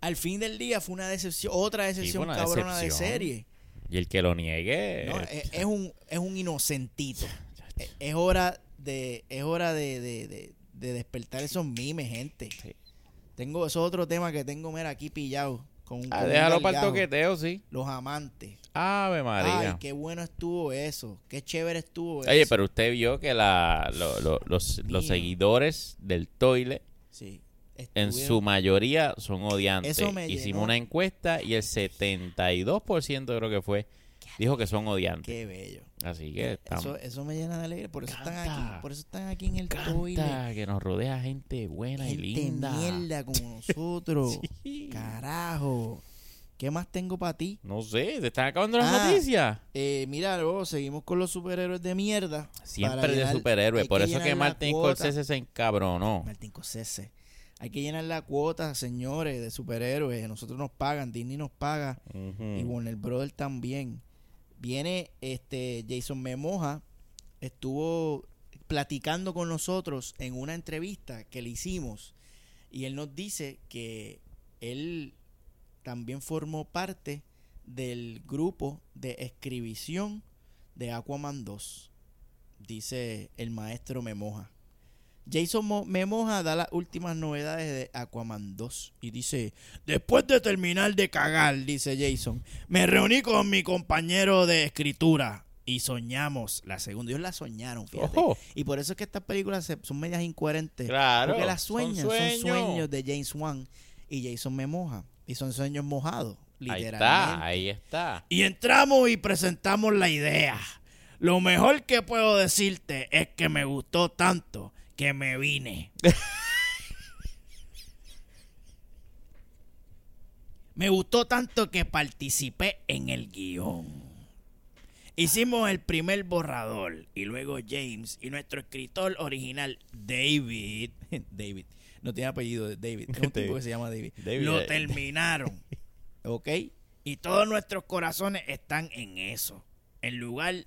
Al fin del día fue una decepción, otra decepción una cabrona decepción. de serie. Y el que lo niegue. ¿no? Es, es un, es un inocentito. Es, es hora de, es hora de, de- de- de despertar esos mimes, gente. Sí. Tengo, eso es otro tema que tengo, mira, aquí pillado. Con, Ah, con déjalo para el toqueteo, sí. Los amantes. Ave María. Ay, qué bueno estuvo eso. Qué chévere estuvo Oye, eso. pero usted vio que la, lo- lo- los, los seguidores del toilet Sí. En su mayoría son odiantes. Eso me Hicimos llenó. una encuesta y el 72% creo que fue dijo que son odiantes. Qué bello. Así que estamos. Eso, eso me llena de alegría. Por eso están aquí. Por eso están aquí en el. Canta, que nos rodea gente buena y linda. mierda como *laughs* nosotros. Sí. Carajo. ¿Qué más tengo para ti? No sé, te están acabando las Ah, noticias. Eh, mira, luego seguimos con los superhéroes de mierda. Siempre de llenar- superhéroe. hay Por eso que cuota. Scorsese se encabronó. Martín Scorsese. Hay que llenar la cuota, señores, de superhéroes. Nosotros nos pagan, Disney nos paga Ujú. y Warner Brothers también. Viene este Jason Memoja, estuvo platicando con nosotros en una entrevista que le hicimos y él nos dice que él también formó parte del grupo de escribición de Aquaman 2, dice el maestro Memoja. Jason Mo- Memoja da las últimas novedades de Aquaman 2 y dice, después de terminar de cagar, dice Jason, me reuní con mi compañero de escritura y soñamos la segunda. Ellos la soñaron, fíjate. Ojo. Y por eso es que estas películas son medias incoherentes. Claro. Porque las son sueñan, son sueños. sueños. de James Wan y Jason Memoja. Y son sueños mojados, Ahí literalmente. está, ahí está. Y entramos y presentamos la idea. Lo mejor que puedo decirte es que me gustó tanto que me vine. *laughs* me gustó tanto que participé en el guion. Hicimos el primer borrador y luego James y nuestro escritor original David, *laughs* David, no tiene apellido de David, es un tipo David. que se llama David, *laughs* David, lo terminaron. ¿Ok? Y todos nuestros corazones están en eso. En lugar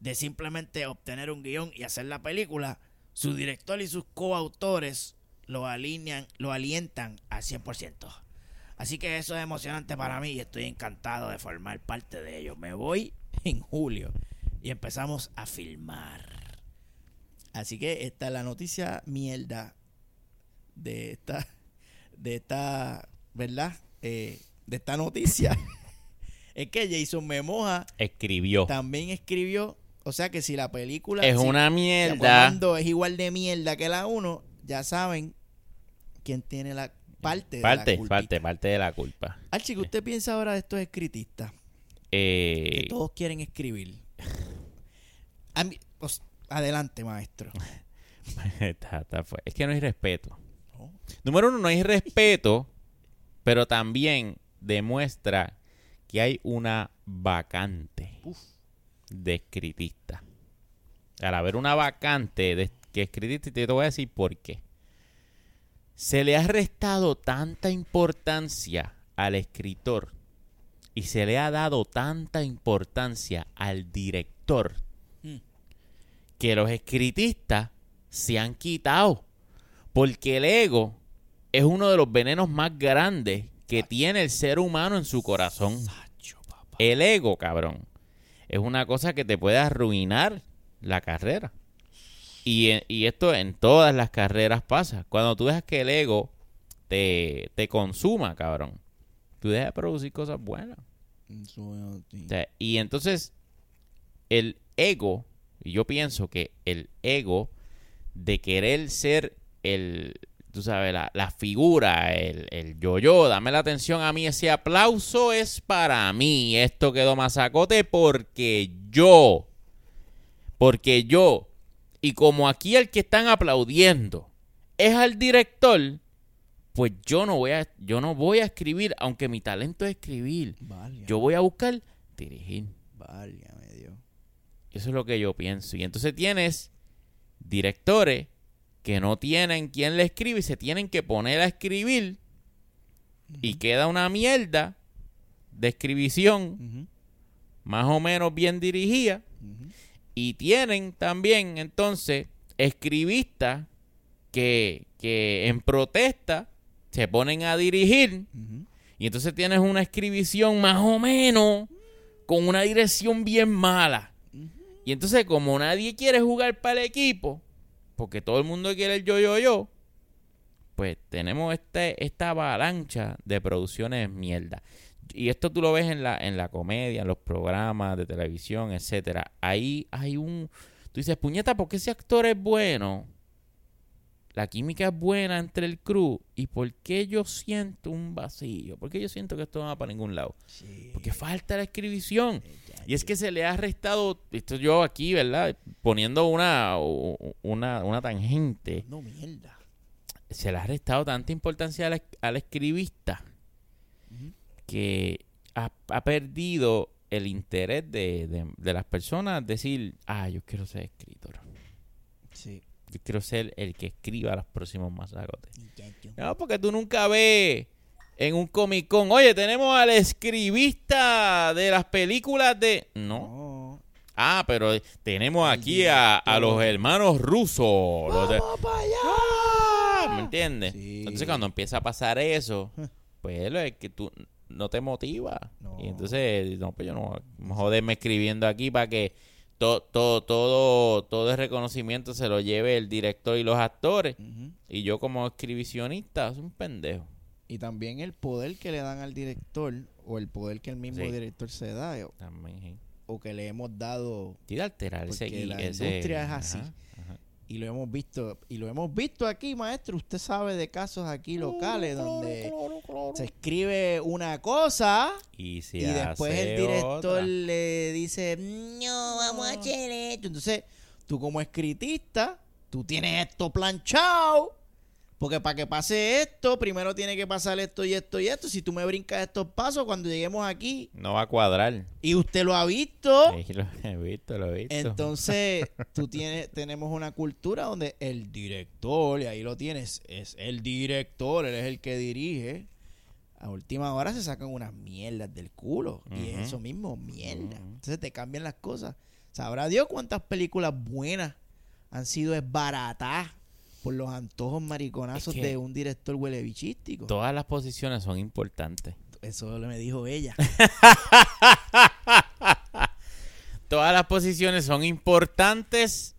de simplemente obtener un guion y hacer la película, su director y sus coautores lo alinean, lo alientan al 100%. Así que eso es emocionante para mí y estoy encantado de formar parte de ello. Me voy *laughs* en julio y empezamos a filmar. Así que esta es la noticia mierda de esta, de esta, ¿verdad? Eh, de esta noticia. *laughs* es que Jason Memoja Escribió. también escribió, o sea que si la película Es si- una si mierda. 2 es igual de mierda que la 1, ya saben quién tiene la parte de Parte, la culpa. parte, parte de la culpa. Archie, ¿qué usted piensa ahora de estos escritistas? Eh, Que todos quieren escribir. A mí- pues, adelante, maestro. *laughs* es que no hay respeto. No. Número uno, no hay respeto, pero también demuestra que hay una vacante Uf. De escritista. Al haber una vacante de que escritista, y te voy a decir por qué. Se le ha restado tanta importancia al escritor y se le ha dado tanta importancia al director Mm. que los escritistas se han quitado. Porque el ego es uno de los venenos más grandes que tiene el ser humano en su corazón. El ego, cabrón, es una cosa que te puede arruinar la carrera. Y, y esto en todas las carreras pasa. Cuando tú dejas que el ego te, te consuma, cabrón, tú dejas de producir cosas buenas. O sea, y entonces, el ego, y yo pienso que el ego de querer ser el, tú sabes, la, la figura, el, el yo-yo, dame la atención a mí, ese aplauso es para mí. Esto quedó masacote porque yo, porque yo, y como aquí el que están aplaudiendo es al director, pues yo no voy a, yo no voy a escribir, aunque mi talento es escribir. Válgame, Yo voy a buscar dirigir. válgame Dios. Eso es lo que yo pienso. Y entonces tienes directores que no tienen quien le escribe y se tienen que poner a escribir y queda una mierda de escribición más o menos bien dirigida y tienen también entonces escribistas que, que en protesta se ponen a dirigir y entonces tienes una escribición más o menos con una dirección bien mala. Y entonces como nadie quiere jugar para el equipo, porque todo el mundo quiere el yo, yo, yo, pues tenemos este, esta avalancha de producciones mierda. Y esto tú lo ves en la, en la comedia, en los programas de televisión, etcétera. Ahí hay un... Tú dices, puñeta, ¿por qué ese actor es bueno? La química es buena entre el crew. ¿Y por qué yo siento un vacío? ¿Por qué yo siento que esto no va para ningún lado? Sí. Porque falta la escribición. Y es que se le ha restado, esto yo aquí, ¿verdad? Poniendo una, una, una tangente, No, mierda. se le ha restado tanta importancia al, al escribista que ha, ha perdido el interés de, de- de las personas decir, ah, yo quiero ser escritor. Sí. Yo quiero ser el que escriba los próximos masacotes. Muchacho. No, porque tú nunca ves en un Comic Con, oye, tenemos al escribista de las películas de... No. Ah, pero tenemos aquí a, a los hermanos rusos. los de- ¡Vamos para allá! ¿Me entiendes? Sí. Entonces cuando empieza a pasar eso, *laughs* pues lo es que tú no te motiva. No. Y entonces, no, pues yo no me joderme escribiendo aquí para que to- todo, todo, todo el reconocimiento se lo lleve el director y los actores. Y yo como escribicionista, soy un pendejo. Y también el poder que le dan al director, o el poder que el mismo Sí. director se da, o, También, sí. o que le hemos dado, Y de alterar ese, la ese- industria es así. ajá, ajá. y lo hemos visto, y lo hemos visto aquí, maestro, usted sabe de casos aquí locales donde se escribe una cosa Y, se y después el director otra. le dice, no, vamos a hacer esto. Entonces, tú como escritista, tú tienes esto planchado. Porque para que pase esto, primero tiene que pasar esto y esto y esto. Si tú me brincas estos pasos, cuando lleguemos aquí, No va a cuadrar. y usted lo ha visto, Sí, lo he visto, lo he visto. entonces *laughs* tú tienes, tenemos una cultura donde el director, y ahí lo tienes, es el director, él es el que dirige. A última hora se sacan unas mierdas del culo. Y es eso mismo, mierda. Entonces te cambian las cosas. Sabrá Dios cuántas películas buenas han sido esbaratadas por los antojos mariconazos Es que- de un director huele bichístico. Todas las posiciones son importantes. Eso me dijo ella. *laughs* Todas las posiciones son importantes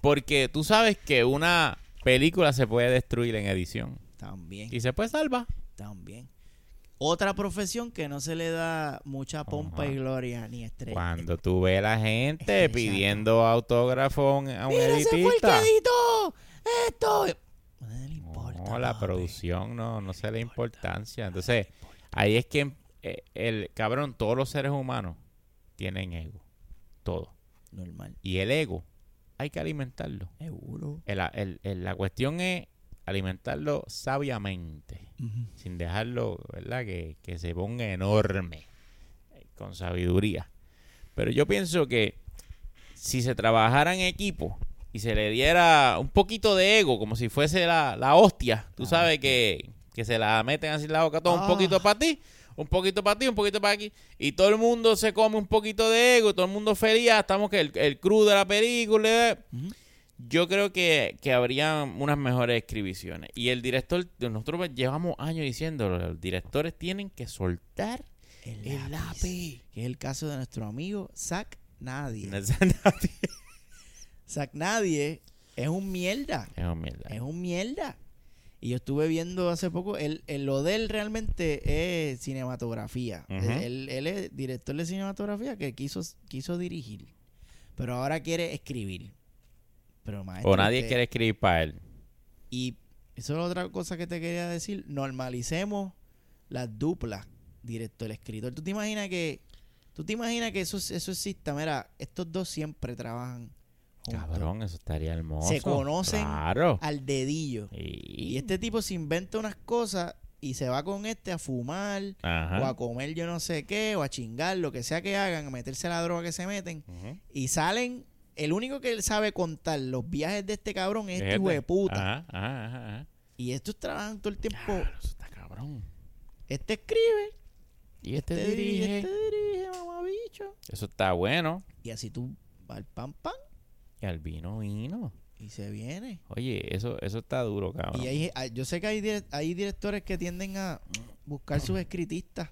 porque tú sabes que una película se puede destruir en edición También. y se puede salvar. También. Otra profesión que no se le da mucha pompa Ajá. y gloria ni estrella. Cuando tú ves a la gente pidiendo autógrafo a un a un ¡Mira, ese fue el editista. que editó! ¡Esto! No le importa. No, la papi. producción no, no se le da importancia. Entonces, ahí es que eh, el cabrón, todos los seres humanos tienen ego. Todo. Normal. Y el ego hay que alimentarlo. Seguro. El- el- el- la cuestión es alimentarlo sabiamente, sin dejarlo, ¿verdad? Que, que se ponga enorme, eh, con sabiduría. Pero yo pienso que si se trabajara en equipo y se le diera un poquito de ego, como si fuese la, la hostia, tú Ah, sabes que, que se la meten así en la boca todo, un Ah. poquito para ti, un poquito para ti, un poquito para aquí, y todo el mundo se come un poquito de ego, todo el mundo feliz, estamos que el, el crew de la película, Ujú. yo creo que, que habría unas mejores escribiciones. Y el director, nosotros llevamos años diciéndolo, los directores tienen que soltar El, el lápiz. lápiz. Que es el caso de nuestro amigo Zack Nadie. es *laughs* Zack Nadie es un mierda. un mierda. Es un mierda. Y yo estuve viendo hace poco, él, él- lo de él realmente es cinematografía. Él, él es director de cinematografía que quiso, quiso dirigir. Pero ahora quiere escribir. Pero maestro, O nadie usted- quiere escribir para él. Y Eso es otra cosa que te quería decir. Normalicemos las duplas, director escritor. ¿Tú te imaginas que tú te imaginas que eso eso exista? Mira, estos dos siempre trabajan juntos. Cabrón, eso estaría hermoso. Se conocen Claro. al dedillo. Y Y este tipo se inventa unas cosas y se va con este a fumar o a comer yo no sé qué o a chingar, lo que sea que hagan, a meterse la droga que se meten y salen. El único que sabe contar los viajes de este cabrón es este hijo de puta. Ajá, ajá, ajá, ajá. Y estos trabajan todo el tiempo. Claro, eso está cabrón. Este escribe, Y este este dirige, dirige. este dirige, mamabicho. Eso está bueno. Y así tú vas al pan pan Y al vino, vino. y se viene. Oye, eso, eso está duro, cabrón. Y hay, hay- yo sé que hay, dire- hay directores que tienden a buscar sus escritistas,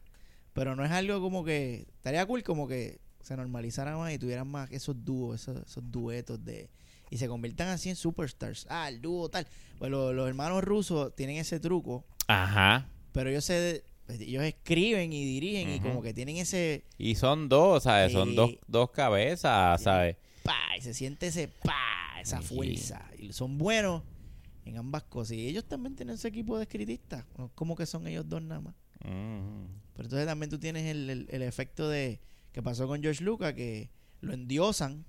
pero no es algo como que. Estaría cool como que se normalizara más y tuvieran más esos dúos, esos, esos duetos de. Y se conviertan así en superstars. Ah, el dúo tal. Pues lo- los hermanos rusos tienen ese truco, Ajá. pero ellos se. Ellos escriben y dirigen y como que tienen ese. Y son dos, ¿sabes? Son dos, dos cabezas. ¿sabes? Pa y se siente ese pa esa fuerza. y son buenos en ambas cosas. Y ellos también tienen su equipo de escritistas. Como que son ellos dos nada más pero entonces también tú tienes el, el- el efecto de que pasó con George Lucas que lo endiosan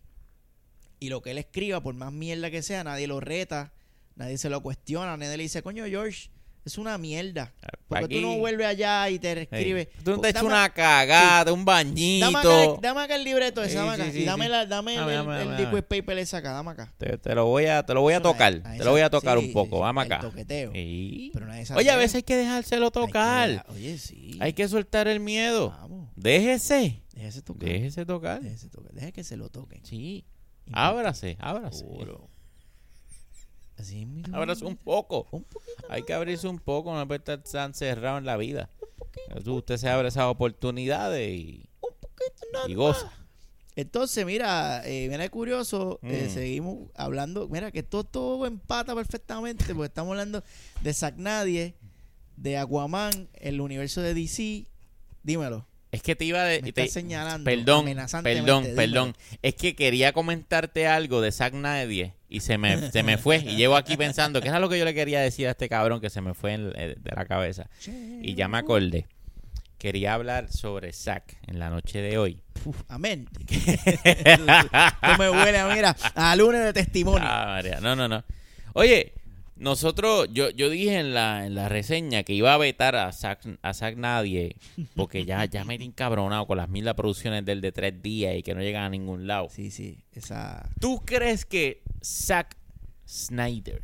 y lo que él escriba por más mierda que sea nadie lo reta nadie se lo cuestiona nadie le dice coño George es una mierda porque tú no Aquí. vuelves allá y te escribes Tú no te echas Dame- una cagada, un Dame acá, bañito. el- dame acá el libreto ese, Sí, dame sí, acá. sí, y dame, sí. la, dame, Dame, el, dame, el dame, liquid dame. paper ese acá, dame acá. Te, te lo voy a, te lo voy a tocar. te lo voy a tocar sí, un poco. sí, Vamos el acá. toqueteo. Sí. Oye, a veces hay que dejárselo que tocar. Oye, sí. Hay que soltar el miedo. Vamos, Déjese. déjese tocar. Déjese tocar. Déjese tocar. Deje que se lo toquen. Sí. Ábrase, ábrase. Así es, mi Ábrase un poco. Un poquito. Hay que abrirse un poco, no puede estar tan cerrado en la vida. Tú- Usted se abre esas oportunidades y, Un poquito nada y más. goza. Entonces, mira, eh, mira qué curioso, eh, Mm. seguimos hablando, mira que todo, todo empata perfectamente, porque estamos hablando de Zack Nadie, de Aquaman, el universo de DC, dímelo, Es que te iba de, me te- estás señalando Perdón, perdón, dímelo. perdón. Es que quería comentarte algo de Zack Nadie y se me, se me fue. Y llevo aquí pensando que era lo que yo le quería decir a este cabrón que se me fue en- eh, de la cabeza. Y ya me acordé. Quería hablar sobre Zack en la noche de hoy. Uf, amén. *laughs* no me huele a, mira, a lunes de testimonio. Ah. No, no, no. Oye, nosotros, yo, yo dije en la, en la reseña que iba a vetar a Zack, a Zack Nadie porque ya, ya me he encabronado con las mil producciones del de tres días y que no llegan a ningún lado. Sí, sí, esa... ¿Tú crees que Zack Snyder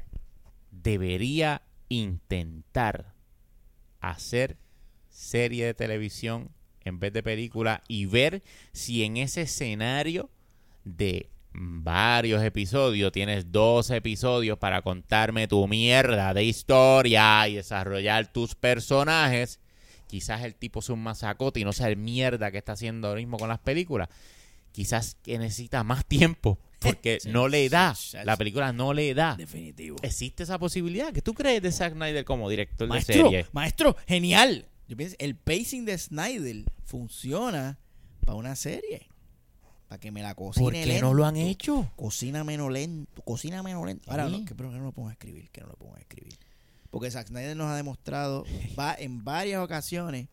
debería intentar hacer serie de televisión en vez de película y ver si en ese escenario de varios episodios tienes dos episodios para contarme tu mierda de historia y desarrollar tus personajes? Quizás el tipo sea un masacote y no sea el mierda que está haciendo ahora mismo con las películas. Quizás que necesita más tiempo porque Sí, no le da. sí. La película no le da. Definitivo. ¿Existe esa posibilidad? ¿Qué tú crees de Zack Snyder como director de serie? maestro, genial. Yo pienso, el pacing de Snyder funciona para una serie. Para que me la cocine ¿Por qué lento. no lo han hecho? Cocina menos lento. Cocina menos lento. Ahora, no, que, pero que no lo pongo a escribir. Que no lo pongo a escribir. Porque Zack Snyder nos ha demostrado *laughs* va en varias ocasiones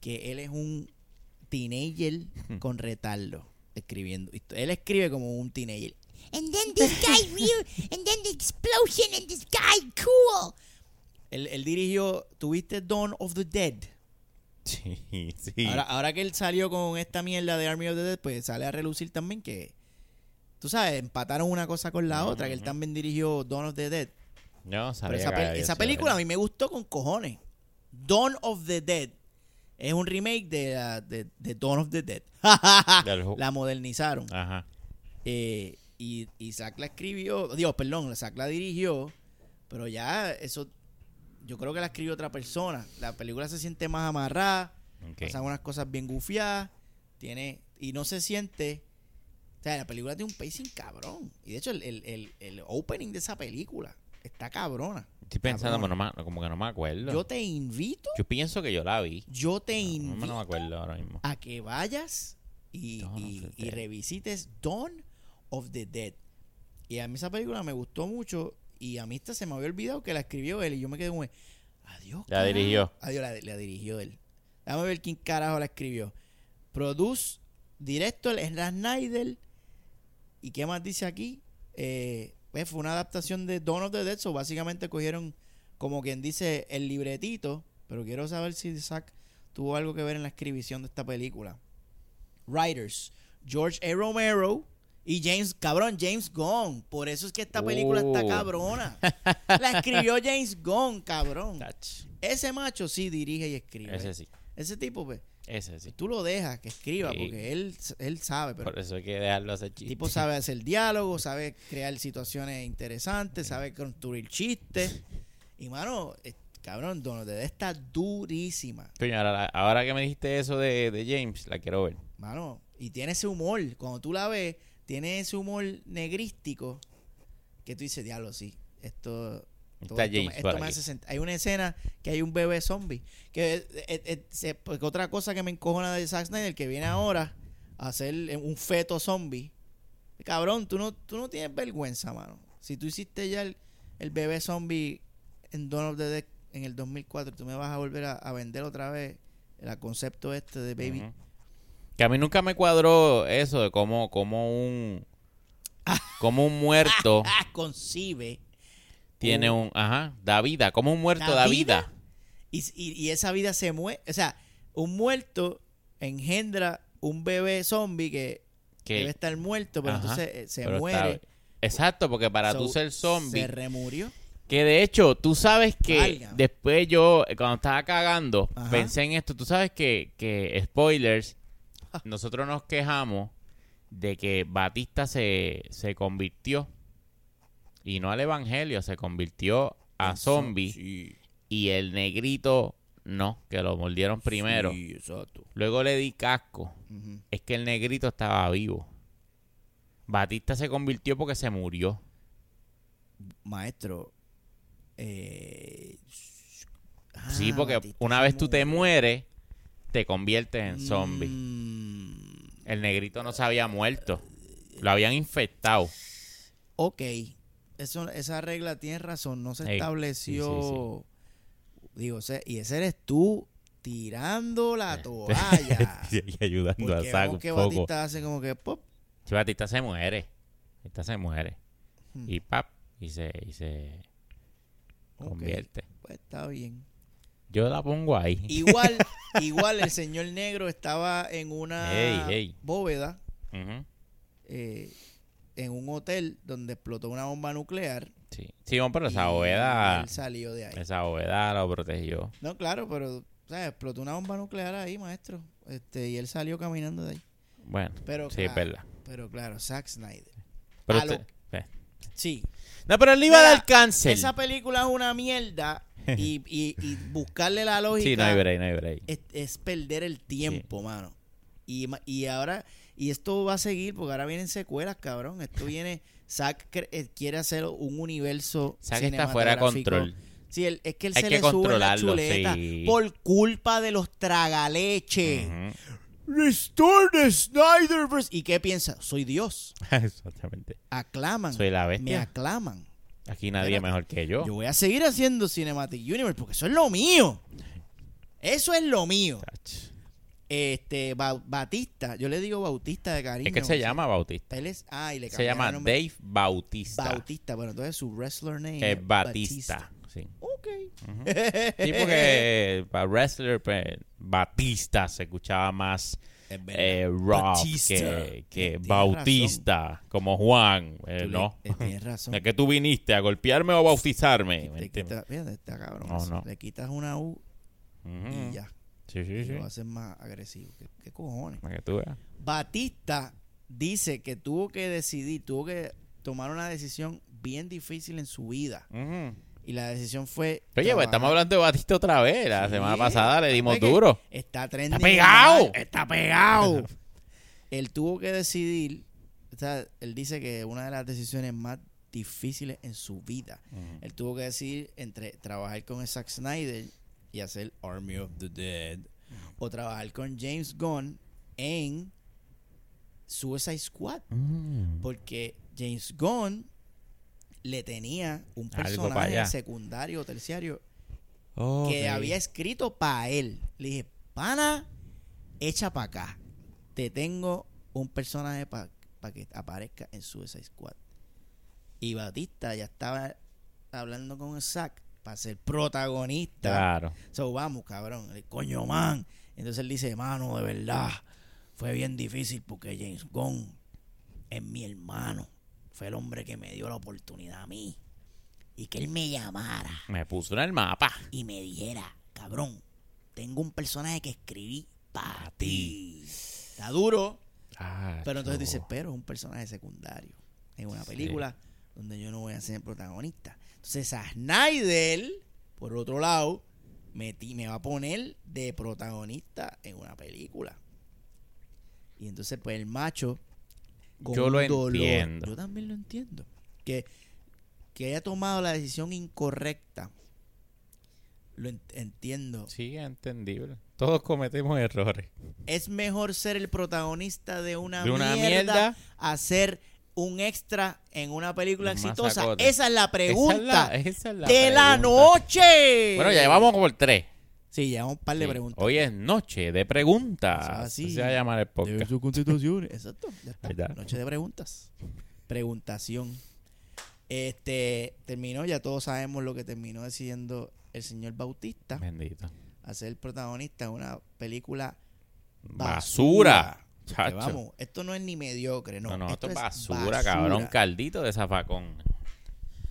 que él es un teenager con retardo escribiendo. Él escribe como un teenager. And then this guy real, and then the explosion, and this guy cool. Él, él dirigió, ¿tuviste Dawn of the Dead? Sí, sí. Ahora, ahora que él salió con esta mierda de Army of the Dead, pues sale a relucir también que, tú sabes, empataron una cosa con la otra, que él también dirigió Dawn of the Dead. no Pero sabía esa, había esa sido película a mí me gustó con cojones. Dawn of the Dead. Es un remake de, la- de, de Dawn of the Dead. *laughs* La modernizaron. Ajá. Eh, y, y Zack la escribió, Dios, perdón, Zack la dirigió, pero ya eso, yo creo que la escribió otra persona. La película se siente más amarrada, Ok. pasan unas cosas bien gufiadas, tiene, y no se siente, o sea, la película tiene un pacing cabrón. Y de hecho, el, el, el, el opening de esa película está cabrona. Estoy pensando, pero no como que no me acuerdo. Yo te invito, Yo pienso que yo la vi. yo te No, no invito me acuerdo ahora mismo. a que vayas y, revisites Dawn of the Dead. Y a mí esa película me gustó mucho y a mí hasta se me había olvidado que la escribió él y yo me quedé como, adiós. La carajo". dirigió. Adiós, la, la dirigió él. Déjame ver quién carajo la escribió. Produce, director, es la Snyder. ¿Y qué más dice aquí? Eh, pues fue una adaptación de Dawn of the Dead, so básicamente cogieron, como quien dice, el libretito, pero quiero saber si Zack tuvo algo que ver en la escribición de esta película. Writers, George A. Romero y James, cabrón, James Gunn. Por eso es que esta película está Oh. cabrona. *laughs* La escribió James Gunn, cabrón. Ese macho sí dirige y escribe. Ese sí. Ese tipo, pues, Ese sí. tú lo dejas que escriba Sí. porque él, él sabe, pero Por eso hay que dejarlo hacer el chiste. tipo sabe hacer diálogo, sabe crear situaciones interesantes, sabe construir chistes. Y, mano, eh, cabrón, Donald Dead está durísima. Coño, ahora, ahora que me dijiste eso de, de James, la quiero ver. Mano, y tiene ese humor. Cuando tú la ves, tiene ese humor negrístico que tú dices, diablo, sí, esto... todo Está esto esto me hace Hay una escena que hay un bebé zombie. Que eh, eh, eh, se- porque otra cosa que me encojona de Zack Snyder, que viene ahora a hacer un feto zombie. Cabrón, tú no, tú no tienes vergüenza, mano. Si tú hiciste ya el, el bebé zombie en Dawn of the Dead en el 2004, tú me vas a volver a, a vender otra vez el concepto este de baby. Que a mí nunca me cuadró eso de cómo, cómo un *laughs* como un muerto *laughs* concibe. Tiene un ajá da vida como un muerto ¿Da da vida? vida Y, y- y esa vida se muere. O sea, un muerto engendra un bebé zombie que que debe estar muerto, pero ajá, entonces eh, se pero muere. está- exacto porque para So, tú ser zombie Se remurió. que de hecho tú sabes que Válgame. después yo eh, cuando estaba cagando Ajá. pensé en esto tú sabes que que spoilers *laughs* nosotros nos quejamos de que Batista se, se convirtió y no al evangelio se convirtió a zombie Sí, y el negrito no, que lo mordieron primero. sí, exacto. Luego le di casco. Es que el negrito estaba vivo. Batista se convirtió porque se murió. Maestro. Eh, sí, ah, porque Batista una vez tú te mueres, te conviertes en zombie. Mm, El negrito no se había muerto. Lo habían infectado. ok. Eso, esa regla tiene razón. No se Ey, estableció. Digo, y ese eres tú tirando la toalla. *laughs* y ayudando a un poco. Batista hace como que pop. Sí, Batista se muere. Batista se muere. Hmm. Y pap, y se, y se convierte. Pues está bien. Yo la pongo ahí. Igual, *laughs* igual el señor negro estaba en una bóveda, eh, en un hotel donde explotó una bomba nuclear. Sí, sí, pero esa bóveda, Él salió de ahí. esa bóveda lo protegió. No, claro, pero ¿sabes? explotó una bomba nuclear ahí, maestro. Este, y él salió caminando de ahí. Bueno, Pero sí, es claro, verdad. Pero claro, Zack Snyder. Pero lo- usted- eh. Sí. No, pero él iba a dar cáncer. Esa película es una mierda y, *laughs* y- y buscarle la lógica Sí, no hay break, no hay break. es, es perder el tiempo, mano. Y, y ahora, y esto va a seguir porque ahora vienen secuelas, cabrón. Esto viene, Zack eh, quiere hacer un universo Zack está fuera de control. Sí, él- es que él Hay se que le sube la chuleta sí. por culpa de los tragaleche. Ujú. Restore the Snyderverse. ¿Y qué piensa? Soy Dios. *laughs* Exactamente. Aclaman. Soy la Me bestia. aclaman. Aquí nadie mejor que yo. Yo voy a seguir haciendo Cinematic Universe porque eso es lo mío. Eso es lo mío. Este, Ba- Batista, yo le digo Bautista de cariño. Es que él se llama Bautista. Él es, ah, y le Se llama. Dave Bautista. Bautista. Bueno, entonces su wrestler name Es Batista. Sí. Ok. Ujú. *laughs* Sí, porque para wrestler, pues, Batista se escuchaba más Es eh, rock Batista. que, que Bautista, como Juan. razón. eh, le- no. eh, Tienes razón. *laughs* ¿De que tú viniste? ¿A golpearme o a bautizarme? ¿Me Te está cabrón. No, no. Le quitas una U Ujú. y ya. Sí, sí, Y sí. lo haces más agresivo. ¿Qué, qué cojones? Para que tú veas. Batista dice que tuvo que decidir, tuvo que tomar una decisión bien difícil en su vida. Ujú. Y la decisión fue. Oye, pues estamos hablando de Batista otra vez. La Sí, semana pasada le dimos duro. Está trending. ¡Está pegado! mal, *laughs* Está pegado. él tuvo que decidir. O sea, él dice que una de las decisiones más difíciles en su vida. Él tuvo que decidir entre trabajar con Zack Snyder y hacer Army of the Dead o trabajar con James Gunn en Suicide Squad. Mm. Porque James Gunn le tenía un pa' personaje secundario o terciario que había escrito para él. Le dije, pana, echa para acá. Te tengo un personaje para que aparezca en Suicide Squad. Y Batista ya estaba hablando con Zack para ser protagonista. Claro. So, vamos, cabrón. El coño, man. Entonces él dice, mano, de verdad, fue bien difícil porque James Gunn es mi hermano. Fue el hombre que me dio la oportunidad a mí. Y que él me llamara Me puso en el mapa. y me dijera, cabrón, tengo un personaje que escribí para Pa' ti. Está duro, Ah, pero entonces dice, pero es un personaje secundario en una película donde yo no voy a ser protagonista. Entonces a Snyder, por otro lado, me, va a poner de protagonista en una película. Y entonces pues el macho con Yo lo dolor- entiendo. Yo también lo entiendo. Que, que haya tomado la decisión incorrecta. Lo en- entiendo. Sí, es entendible. Todos cometemos errores. Es mejor ser el protagonista de una, De una mierda, mierda. a ser un extra en una película exitosa. Esa es la pregunta Esa es la, esa es la *laughs* de la noche. Bueno, ya llevamos por tres. Sí, llevamos un par de Sí. preguntas. Hoy es noche de preguntas. Así. Se va a llamar el De podcast. sus constituciones. Exacto. Ya está. Noche de preguntas. Preguntación. Este terminó, ya todos sabemos lo que terminó decidiendo el señor Bautista. Bendito. A ser el protagonista de una película Basura. Vamos, esto no es ni mediocre, no. No, no, esto, es basura, basura. cabrón. Caldito de zafacón.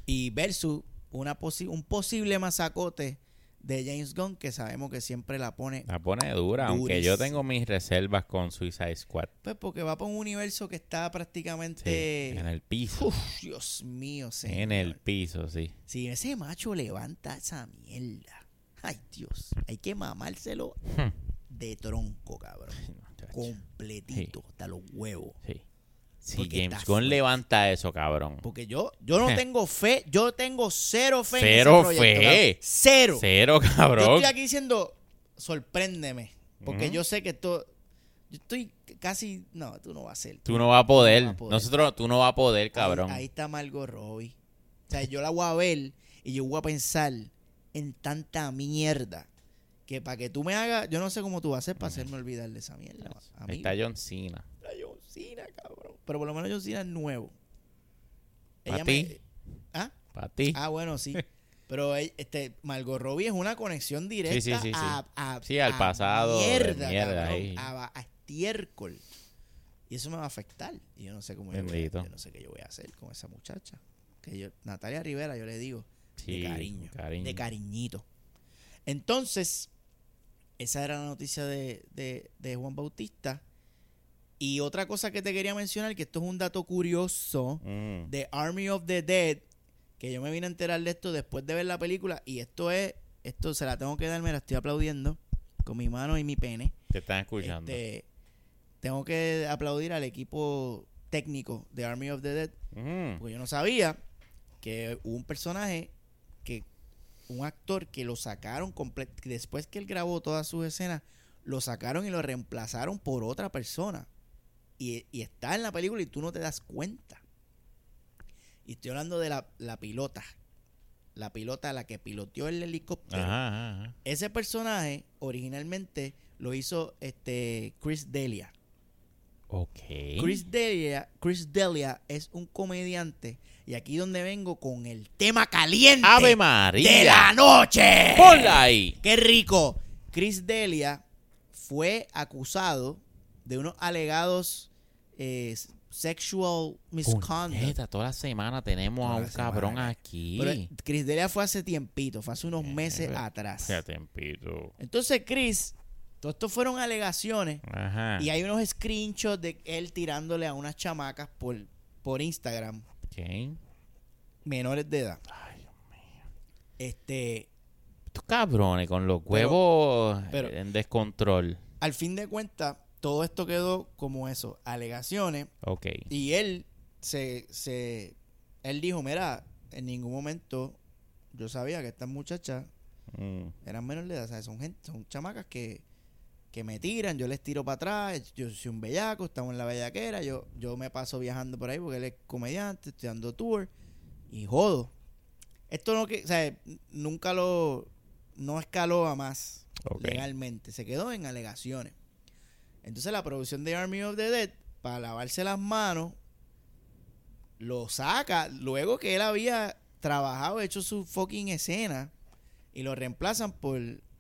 Y versus una posi- un posible masacote de James Gunn que sabemos que siempre la pone. La pone dura, aunque yo tengo mis reservas con Suicide Squad. Pues porque va por un universo que está Sí, prácticamente. en el piso. Uf, Dios mío, señor. en el piso, sí. Si ese macho levanta esa mierda. Ay, Dios. Hay que mamárselo Hmm. de tronco, cabrón. Completito, hasta los huevos. Sí. Si James Gunn levanta eso, cabrón. Porque yo, yo no *laughs* tengo fe, yo tengo cero fe Cero en ese proyecto. fe. cabrón. Cero. Cero, Yo cabrón. estoy aquí diciendo, sorpréndeme. Porque yo sé que esto. Yo estoy casi. No, tú no vas a ser. Tú no vas a poder. Tú no vas a poder. Nosotros, tú no vas a poder, Ahí- cabrón. Ahí, está Margot Robbie. O sea, yo la voy a ver y yo voy a pensar en tanta mierda. Que para que tú me hagas. Yo no sé cómo tú vas a hacer para hacerme olvidar de esa mierda. Amigo. está John Cena. Está John Cena, cabrón. Pero por lo menos John Cena es nuevo. Pa' Ella ti. me- ¿Ah? Para ti. Ah, bueno, sí. *laughs* Pero eh, este Margot Robbie es una conexión directa Sí, sí, sí, sí. A, a- Sí, al a pasado Mierda, mierda cabrón, ahí. a, a estiércol. Y eso me va a afectar. Y yo no sé cómo yo, voy yo no sé qué yo voy a hacer con esa muchacha. Que yo, Natalia Rivera, yo le digo, Sí, de cariño, cariño. de cariñito. Entonces, esa era la noticia de, de, de Juan Bautista. Y otra cosa que te quería mencionar, que esto es un dato curioso Mm. de Army of the Dead, que yo me vine a enterar de esto después de ver la película, y esto es, esto se la tengo que dar, me la estoy aplaudiendo con mi mano y mi pene. Te están escuchando. Este, tengo que aplaudir al equipo técnico de Army of the Dead, Mm. porque yo no sabía que hubo un personaje que un actor que lo sacaron completo después que él grabó todas sus escenas lo sacaron y lo reemplazaron por otra persona. Y, y está en la película y tú no te das cuenta. Y estoy hablando de la, la pilota. La pilota la que piloteó el helicóptero. Ajá, ajá, ajá. ese personaje originalmente lo hizo este Chris Delia. Ok. Chris Delia, Chris Delia es un comediante y aquí donde vengo con el tema caliente Ave María. de la noche. Ponla ahí. ¡Qué rico! Chris Delia fue acusado de unos alegados eh, sexual misconduct. Puñeta, toda la semana tenemos Toda a un cabrón semana. aquí. Pero Chris Delia fue hace tiempito, fue hace unos meses Eh, atrás. Ya tempito. Entonces Chris, todo esto fueron alegaciones Ajá. y hay unos screenshots de él tirándole a unas chamacas por, por Instagram, Menores de edad. Ay, Este, Estos cabrones con los huevos pero- en descontrol. al fin de cuentas, todo esto quedó como eso, alegaciones. Ok. Y él se, se él dijo, mira, en ningún momento yo sabía que estas muchachas Mm. eran menores de edad, ¿sabes? Son gente, son chamacas que, que me tiran, yo les tiro para atrás, yo soy un bellaco, estamos en la bellaquera, yo, yo me paso viajando por ahí porque él es comediante, estoy dando tour, Y jodo. Esto no que, o sea, nunca lo, no escaló a más legalmente. Se quedó en alegaciones. Entonces la producción de Army of the Dead, para lavarse las manos, lo saca luego que él había trabajado, hecho su fucking escena y lo reemplazan por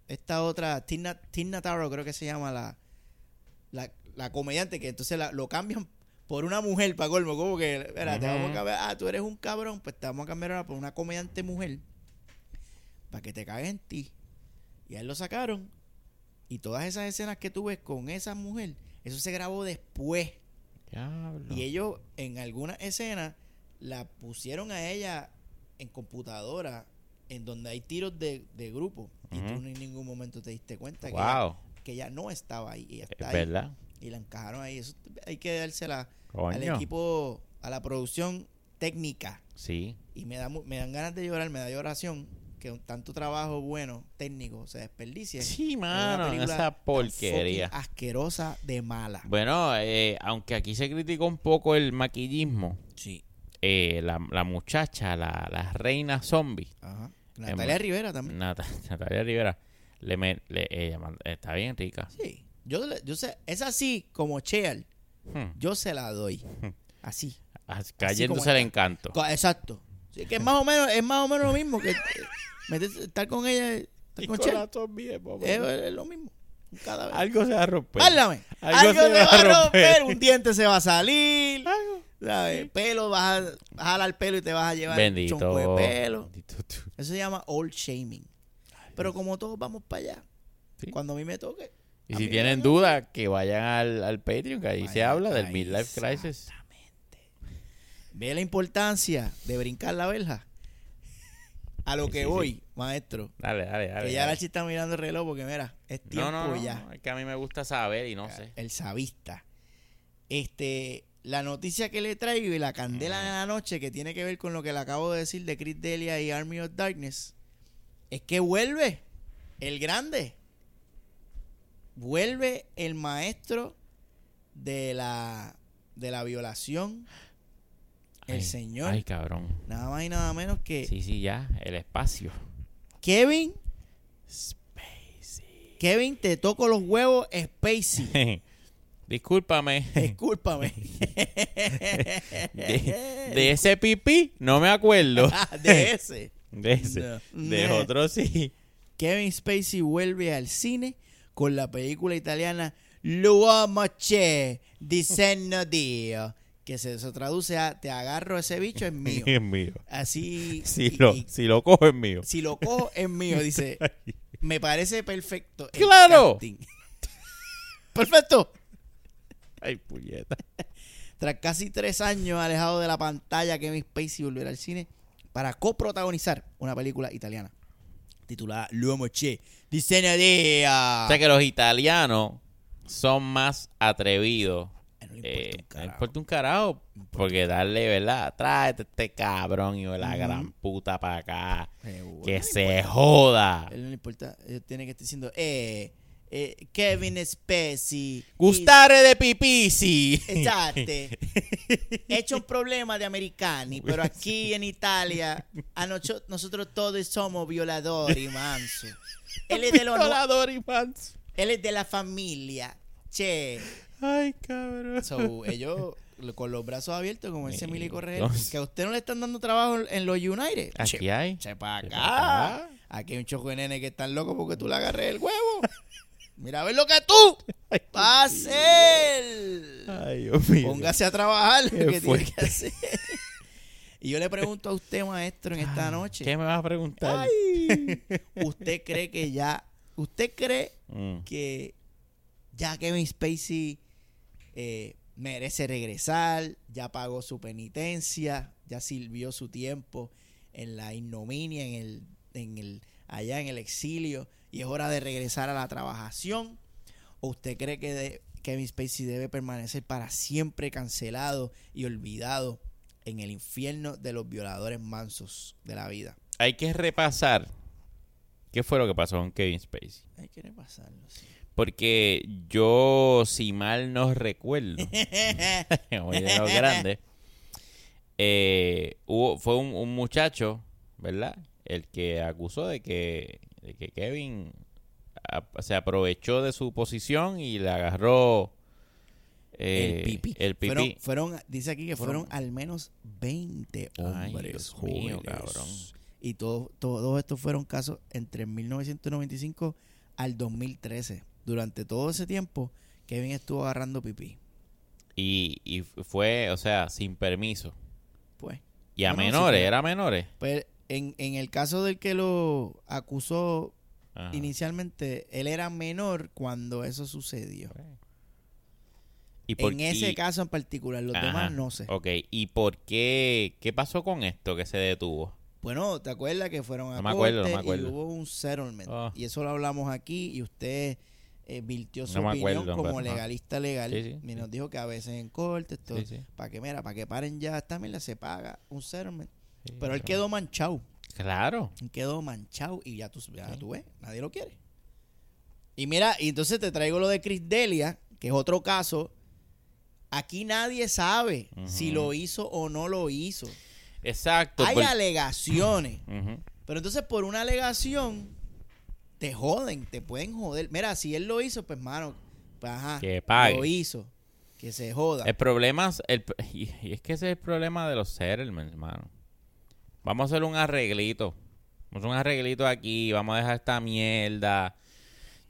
esta otra, Tina, Tina Taro creo que se llama la, la, la comediante, que entonces la- lo cambian por una mujer, para colmo, como que, espera, te vamos a cambiar, ah, tú eres un cabrón, pues te vamos a cambiar ahora por una comediante mujer, para que te cague en ti. Y a él lo sacaron, y todas esas escenas que tú ves con esa mujer, eso se grabó después. Diablo. Y ellos en algunas escenas la pusieron a ella en computadora en donde hay tiros de, de grupo. Y tú en ningún momento te diste cuenta que, ella, que ella no estaba ahí. Y Es está ahí. verdad. Y la encajaron ahí. Eso hay que dársela al equipo, a la producción técnica. Sí. Y me, da, me dan ganas de llorar, me da lloración que un tanto trabajo bueno, técnico, se desperdicie. Sí, mano, en esa porquería. asquerosa de mala. Bueno, eh, aunque aquí se criticó un poco el maquillismo, Sí. eh, la, la muchacha, la, la reina zombie, Ajá. Natalia Rivera también. Nat- *laughs* Natalia Rivera, le, me- le- ella está bien rica. Sí. Yo, yo sé, es así como Cheal. Hmm. Yo se la doy. Así. As- Cayéndose el encanto. Exacto. Sí, que es más o menos, es más o menos lo mismo que eh, meterse- estar con ella, estar con Cheal. Es, es lo mismo. Algo se va a romper. Háblame. Algo Algo, se se va a a romper. romper. Un diente se va a salir. ¿Sabes? Pelo, vas a, vas a jalar pelo y te vas a llevar Bendito. un chonco de pelo. Bendito tú. Eso se llama old shaming. Pero como todos vamos para allá, Sí. cuando a mí me toque. Y si tienen van a- duda, que vayan al, al Patreon, que ahí se habla del ahí, Midlife Crisis. Ve la importancia de brincar la verja. A lo Sí, que sí, voy, maestro. Dale, dale, dale. Que ya dale. la chica está mirando el reloj porque mira, es tiempo No, no, no, ya. Es que a mí me gusta saber y no sé. El sabista. Este, la noticia que le traigo y la candela de la noche que tiene que ver con lo que le acabo de decir de Chris Delia y Army of Darkness es que vuelve el grande. Vuelve el maestro de la de la violación. El Ay, señor. Ay, cabrón. Nada más y nada menos que Sí, sí, ya. El espacio. Kevin. Kevin, te toco los huevos, Spacey. *laughs* Discúlpame. *laughs* *laughs* Discúlpame. De, de ese pipí no me acuerdo. *laughs* de ese. De ese. No. De otro sí. Kevin Spacey vuelve al cine con la película italiana L'uomo c'è di senno Dio, que se, se traduce a te agarro ese bicho es mío. Es mío. Así Si y- lo, y si lo cojo es mío. si lo cojo es mío, dice. Me parece perfecto. ¡Claro! Perfecto. Ay, puñeta. *laughs* Tras casi tres años alejado de la pantalla, Kevin Spacey volverá al cine para coprotagonizar una película italiana titulada L'uomo c'è di senno Dio. O sea que los italianos son más atrevidos. No le importa Eh, un no carajo. importa un carajo. Porque darle, ¿verdad? Tráete este cabrón y la gran puta para acá. Que No se importa. joda. Él no le importa. Él tiene que estar diciendo, eh, eh, Kevin Spacey. Gustare de pipisi. Esatto. *laughs* He hecho un problema de americani, pero aquí en Italia a nocho- nosotros todos somos violadores, manso. Él es de, los, Violador y manso. él es de la familia. Che. Ay, cabrón. So, ellos lo- con los brazos abiertos, como ese Regel, entonces- que a usted no le están dando trabajo en los United. Aquí Che, hay. che pa' Che acá. pa' acá. Aquí hay un choco de nene que están locos porque tú le agarres el huevo. *laughs* Mira a ver lo que tú *laughs* vas a hacer. Ay, Dios mío. Póngase a trabajar. Qué que tiene que hacer. *laughs* Y yo le pregunto a usted, maestro, en esta noche. ¿Qué me vas a preguntar? Ay, *laughs* ¿Usted cree que ya, usted cree Mm. que ya Kevin Spacey eh, merece regresar, ya pagó su penitencia, ya sirvió su tiempo en la ignominia, en el, en el, allá en el exilio, y es hora de regresar a la trabajación? ¿O usted cree que de- Kevin Spacey debe permanecer para siempre cancelado y olvidado en el infierno de los violadores mansos de la vida? Hay que repasar qué fue lo que pasó con Kevin Spacey. Hay que repasarlo. sí. Porque yo, si mal no recuerdo, *laughs* muy de los grandes, eh, hubo, fue un, un muchacho, ¿verdad? El que acusó de que, de que Kevin a- se aprovechó de su posición y le agarró eh, el pipí. el pipí. Fueron, fueron- dice aquí que fueron, Fueron- al menos 20 Ay, hombres mío, jóvenes. cabrón. Y todo- todos estos fueron casos entre 1995 al 2013. Durante todo ese tiempo, Kevin estuvo agarrando pipí. Y, y fue, o sea, sin permiso. Pues, Y a No, no, sí menores, era menores. pues en, en el caso del que lo acusó Ajá. inicialmente, él era menor cuando eso sucedió. Y por- En ese y- caso en particular, los Ajá. demás no sé. Ok, ¿y por qué? ¿Qué pasó con esto que se detuvo? Bueno, ¿te acuerdas que fueron a No me acuerdo, no corte me acuerdo. y hubo un settlement? Ah. Y eso lo hablamos aquí y usted eh, virtió su No opinión acuerdo, como legalista legal Sí, sí, y sí. nos dijo que a veces en corte esto, para que mira, para que paren ya esta mierda se paga un settlement. Sí, Pero él quedó manchado, Claro. él quedó manchado y ya tú, ya tú ves, nadie lo quiere. Y mira, y entonces te traigo lo de Chris Delia, que es otro caso. Aquí nadie sabe si lo hizo o no lo hizo. Exacto. Hay por- alegaciones. *clears throat* Pero entonces por una alegación te joden, te pueden joder. Mira, si él lo hizo, pues mano, pues ajá, Que pague. lo hizo, que se joda. El problema es, el, *laughs* y, y es que ese es el problema de los settlements, hermano. Vamos a hacer un arreglito. Vamos a hacer un arreglito aquí. Vamos a dejar esta mierda.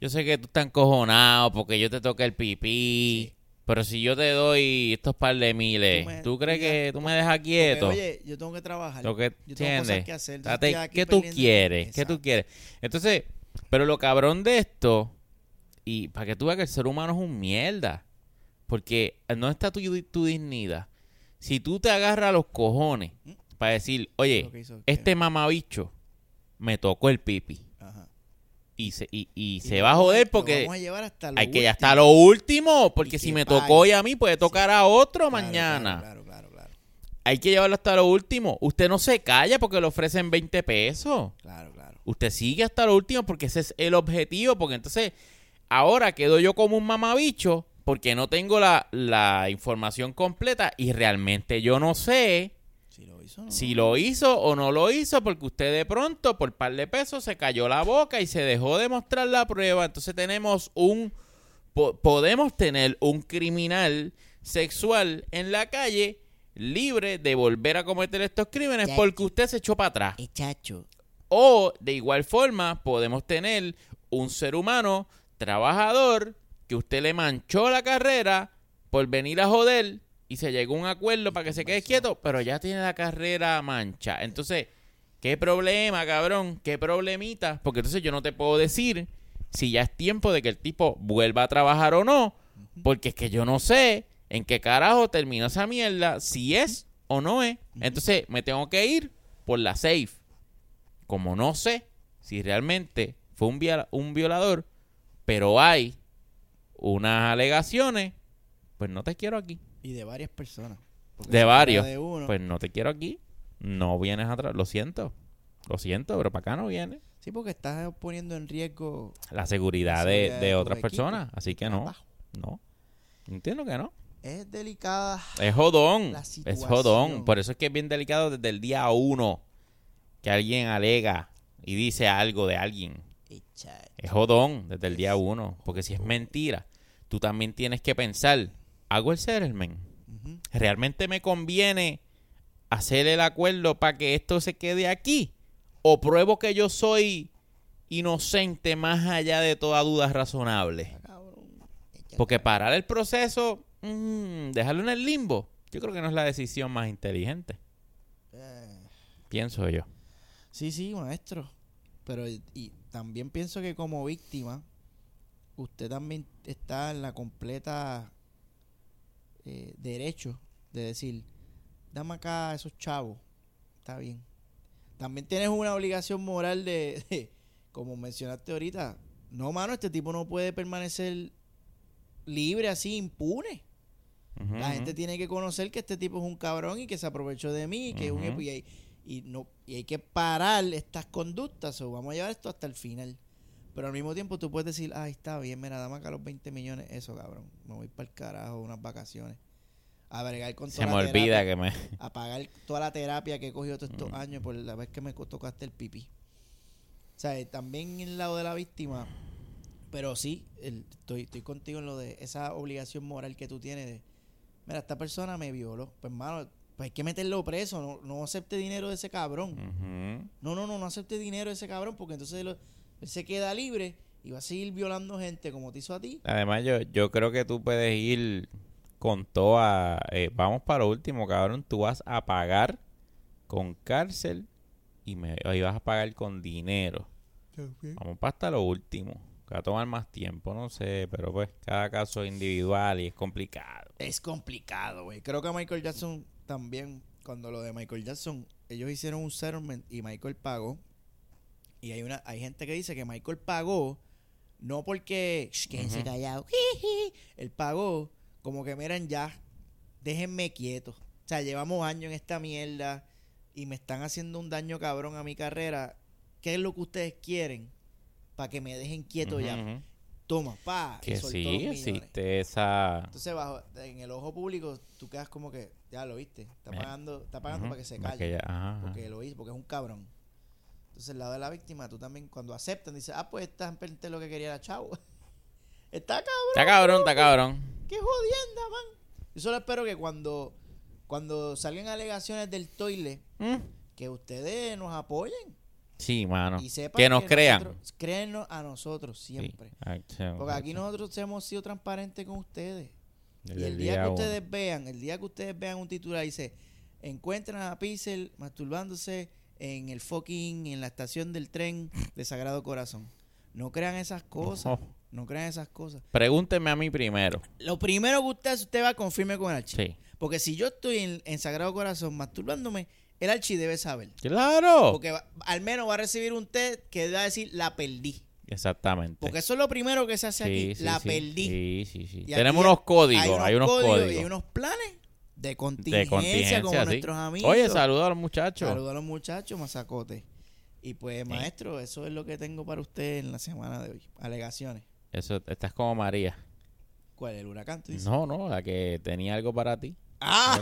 Yo sé que tú estás encojonado porque yo te toqué el pipí. Sí. Pero si yo te doy estos par de miles, Tú me- ¿tú crees ya- que tú me dejas Porque, quieto? oye, yo tengo que trabajar. Lo que yo tengo cosas que hacer. Date, ¿Qué tú quieres? ¿Qué tú quieres? Entonces, pero lo cabrón de esto, y para que tú veas que el ser humano es un mierda, porque no está tu, tu dignidad. Si tú te agarras los cojones para decir, oye, hizo este mamabicho me tocó el pipi Ajá. y se, y, y Y se va a joder porque vamos a llevar hasta lo hay que ya hasta lo último, porque si me tocó hoy a mí puede tocar a otro Claro, mañana. Claro, claro, claro, Hay que llevarlo hasta lo último. Usted no se calla porque le ofrecen 20 pesos. claro, claro. Usted sigue hasta lo último porque ese es el objetivo. Porque entonces, ahora quedo yo como un mamabicho porque no tengo la, la información completa y realmente yo no sé Si lo hizo, no. si lo hizo o no lo hizo porque usted de pronto por par de pesos se cayó la boca y se dejó de mostrar la prueba. Entonces tenemos un... po- podemos tener un criminal sexual en la calle libre de volver a cometer estos crímenes porque usted se echó para atrás. Eh, chacho. O de igual forma podemos tener un ser humano trabajador que usted le manchó la carrera por venir a joder y se llegó a un acuerdo para que se quede quieto, pero ya tiene la carrera mancha. Entonces, ¿qué problema, cabrón? ¿Qué problemita? Porque entonces yo no te puedo decir si ya es tiempo de que el tipo vuelva a trabajar o no, porque es que yo no sé en qué carajo termina esa mierda, si es o no es. Entonces, me tengo que ir por la safe como no sé si realmente fue un, viola- un violador, pero hay unas alegaciones, pues no te quiero aquí. Y de varias personas. De varios. De uno, Pues no te quiero aquí. No vienes atrás. Lo siento. Lo siento, pero para acá no viene. Sí, porque estás poniendo en riesgo. La seguridad La de, seguridad de otras personas. Así que no. Abajo. No. Entiendo que no. Es delicada. Es jodón. La Es jodón. Por eso es que es bien delicado desde el día uno que alguien alega y dice algo de alguien. Es jodón desde el día uno. Porque si es mentira, tú también tienes que pensar, ¿hago el settlement? Ujú. ¿Realmente me conviene hacer el acuerdo para que esto se quede aquí? ¿O pruebo que yo soy inocente más allá de toda duda razonable? Echa Porque parar el proceso, mm, dejarlo en el limbo, yo creo que no es la decisión más inteligente. Eh, Pienso yo. Sí, sí, maestro. Pero y también pienso que como víctima, usted también está en la completa eh, derecho de decir, dame acá a esos chavos. Está bien. También tienes una obligación moral de, *laughs* de, como mencionaste ahorita, no, mano, este tipo no puede permanecer libre así, impune. La gente tiene que conocer que este tipo es un cabrón y que se aprovechó de mí y que es un y hay, y no y hay que parar estas conductas o vamos a llevar esto hasta el final. Pero al mismo tiempo tú puedes decir, ay, está bien, mira, dame acá los 20 millones, eso, cabrón. Me voy para el carajo, unas vacaciones. a bregar con Se toda me la olvida terapia, que me... a pagar toda la terapia que he cogido todos Mm. estos años por la vez que me tocaste el pipí. O sea, eh, también el lado de la víctima, pero sí, el- estoy, estoy contigo en lo de esa obligación moral que tú tienes de, mira, esta persona me violó. Pues, hermano, pues hay que meterlo preso, no, no acepte dinero de ese cabrón. No, no, no, no acepte dinero de ese cabrón porque entonces lo- él se queda libre y va a seguir violando gente como te hizo a ti. Además, yo, yo creo que tú puedes ir con toda... eh, vamos para lo último, cabrón. Tú vas a pagar con cárcel y, me, y vas a pagar con dinero. Vamos para hasta lo último. Que va a tomar más tiempo, no sé. Pero pues cada caso es individual y es complicado. Es complicado, güey. Creo que Michael Jackson también, cuando lo de Michael Jackson, ellos hicieron un settlement y Michael pagó. Y hay una hay gente que dice que Michael pagó no porque Ujú. callados. jiji. Él pagó como que miren ya, déjenme quieto. O sea, llevamos años en esta mierda y me están haciendo un daño cabrón a mi carrera. ¿Qué es lo que ustedes quieren? Para que me dejen quieto ya. Toma, pa. Que sí, existe esa... Entonces, bajo, en el ojo público, tú quedas como que, ya lo viste, está pagando, está pagando para que se calle. que ya- ajá, ajá. porque lo hizo, porque es un cabrón. Entonces, el lado de la víctima, tú también, cuando aceptan, dices, ah, pues esta gente lo que quería era chavo. *laughs* está cabrón, Está cabrón, está cabrón. qué jodienda, man. Yo solo espero que cuando, cuando salgan alegaciones del toile, Mm. que ustedes nos apoyen Sí, mano. y sepan Que nos crean. nosotros- créennos a nosotros siempre. Sí, Porque aquí nosotros hemos sido transparentes con ustedes. Desde Y el día que uno. ustedes vean, el día que ustedes vean un titular dice, encuentran a Pixel masturbándose en el fucking, en la estación del tren de Sagrado Corazón. No crean esas cosas, no crean esas cosas. Pregúnteme a mí primero. Lo primero que usted hace, usted va a confirme con el archi. Sí. Porque si yo estoy en, en Sagrado Corazón masturbándome, el archi debe saber. Claro. Porque va- al menos va a recibir un test que va a decir, la perdí. Exactamente. Porque eso es lo primero que se hace Sí, aquí, sí, la perdí. Sí, sí, sí. Y Tenemos unos códigos, hay unos, códigos, y hay unos planes de de contingencia, contingencia, como sí. nuestros amigos. Oye, saludos a los muchachos. Saludos a los muchachos, mazacote. Y pues, maestro, eso es lo que tengo para usted en la semana de hoy. Alegaciones. Eso, estás como María. ¿Cuál es el huracán? tú dices? No, no, la que tenía algo para ti. ¡Ah!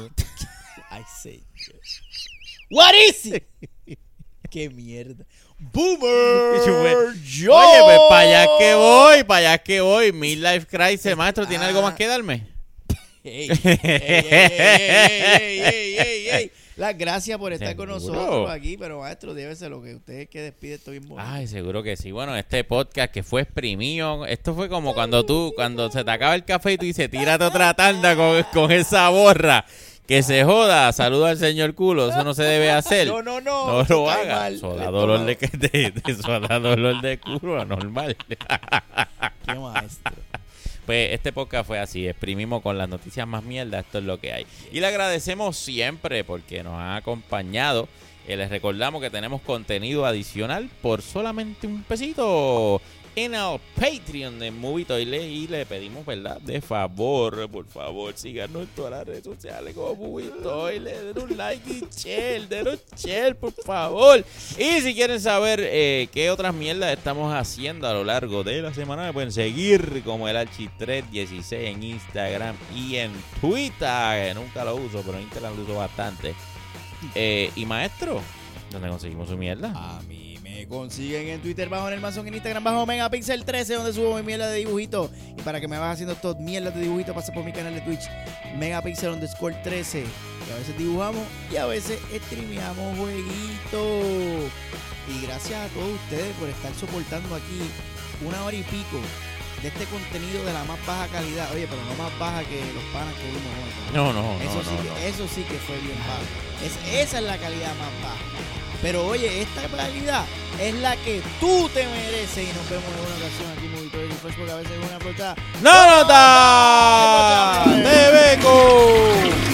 *laughs* Ay, sí. What is it? *laughs* ¡Qué mierda! ¡Boomer! ¡Yo! Oye, pues para allá que voy, para allá que voy. Midlife Crisis, maestro, ¿tiene algo más que darme? Las gracias por estar con nosotros aquí, pero maestro, débese lo que usted que despide esto bien bonito. Ay, seguro que sí. Bueno, este podcast que fue exprimido, esto fue como cuando tú, cuando se te acaba el café y tú dices, tírate otra tanda con, con esa borra. Que se joda, saluda al señor culo, eso no se debe hacer. *laughs* No, no, no. No lo cae haga. mal. Eso da dolor de, de, de- eso da dolor de culo, normal. Qué maestro. Pues este podcast fue así, exprimimos con las noticias más mierda, esto es lo que hay. Y le agradecemos siempre porque nos ha acompañado. Eh, les recordamos que tenemos contenido adicional por solamente un pesito en el Patreon de Movie Toilet y le pedimos, ¿verdad? De favor, por favor, síganos en todas las redes sociales como Movie Toilet, den un like y share, den un share, por favor. Y si quieren saber eh, qué otras mierdas estamos haciendo a lo largo de la semana, me pueden seguir como el Archi316 en Instagram y en Twitter, que nunca lo uso, pero en Instagram lo uso bastante. Eh, y maestro, ¿dónde conseguimos su mierda? A mí me consiguen en Twitter bajo en el mazón, en Instagram bajo Megapixel 13, donde subo mi mierda de dibujitos. Y para que me vayas haciendo estos mierdas de dibujitos, pasa por mi canal de Twitch, Megapixel underscore 13. Que a veces dibujamos y a veces streameamos jueguitos. Y gracias a todos ustedes por estar soportando aquí una hora y pico de este contenido de la más baja calidad. Oye, pero no más baja que los panas que vimos hoy. No, no, no, Eso, no, sí no. que, eso sí que fue bien bajo. Es, esa es la calidad más baja. Pero oye, esta calidad es la que tú te mereces. Y nos vemos en una ocasión aquí en Movitorio Refresh porque a veces es una portada. ¡No nota! ¡De Beco!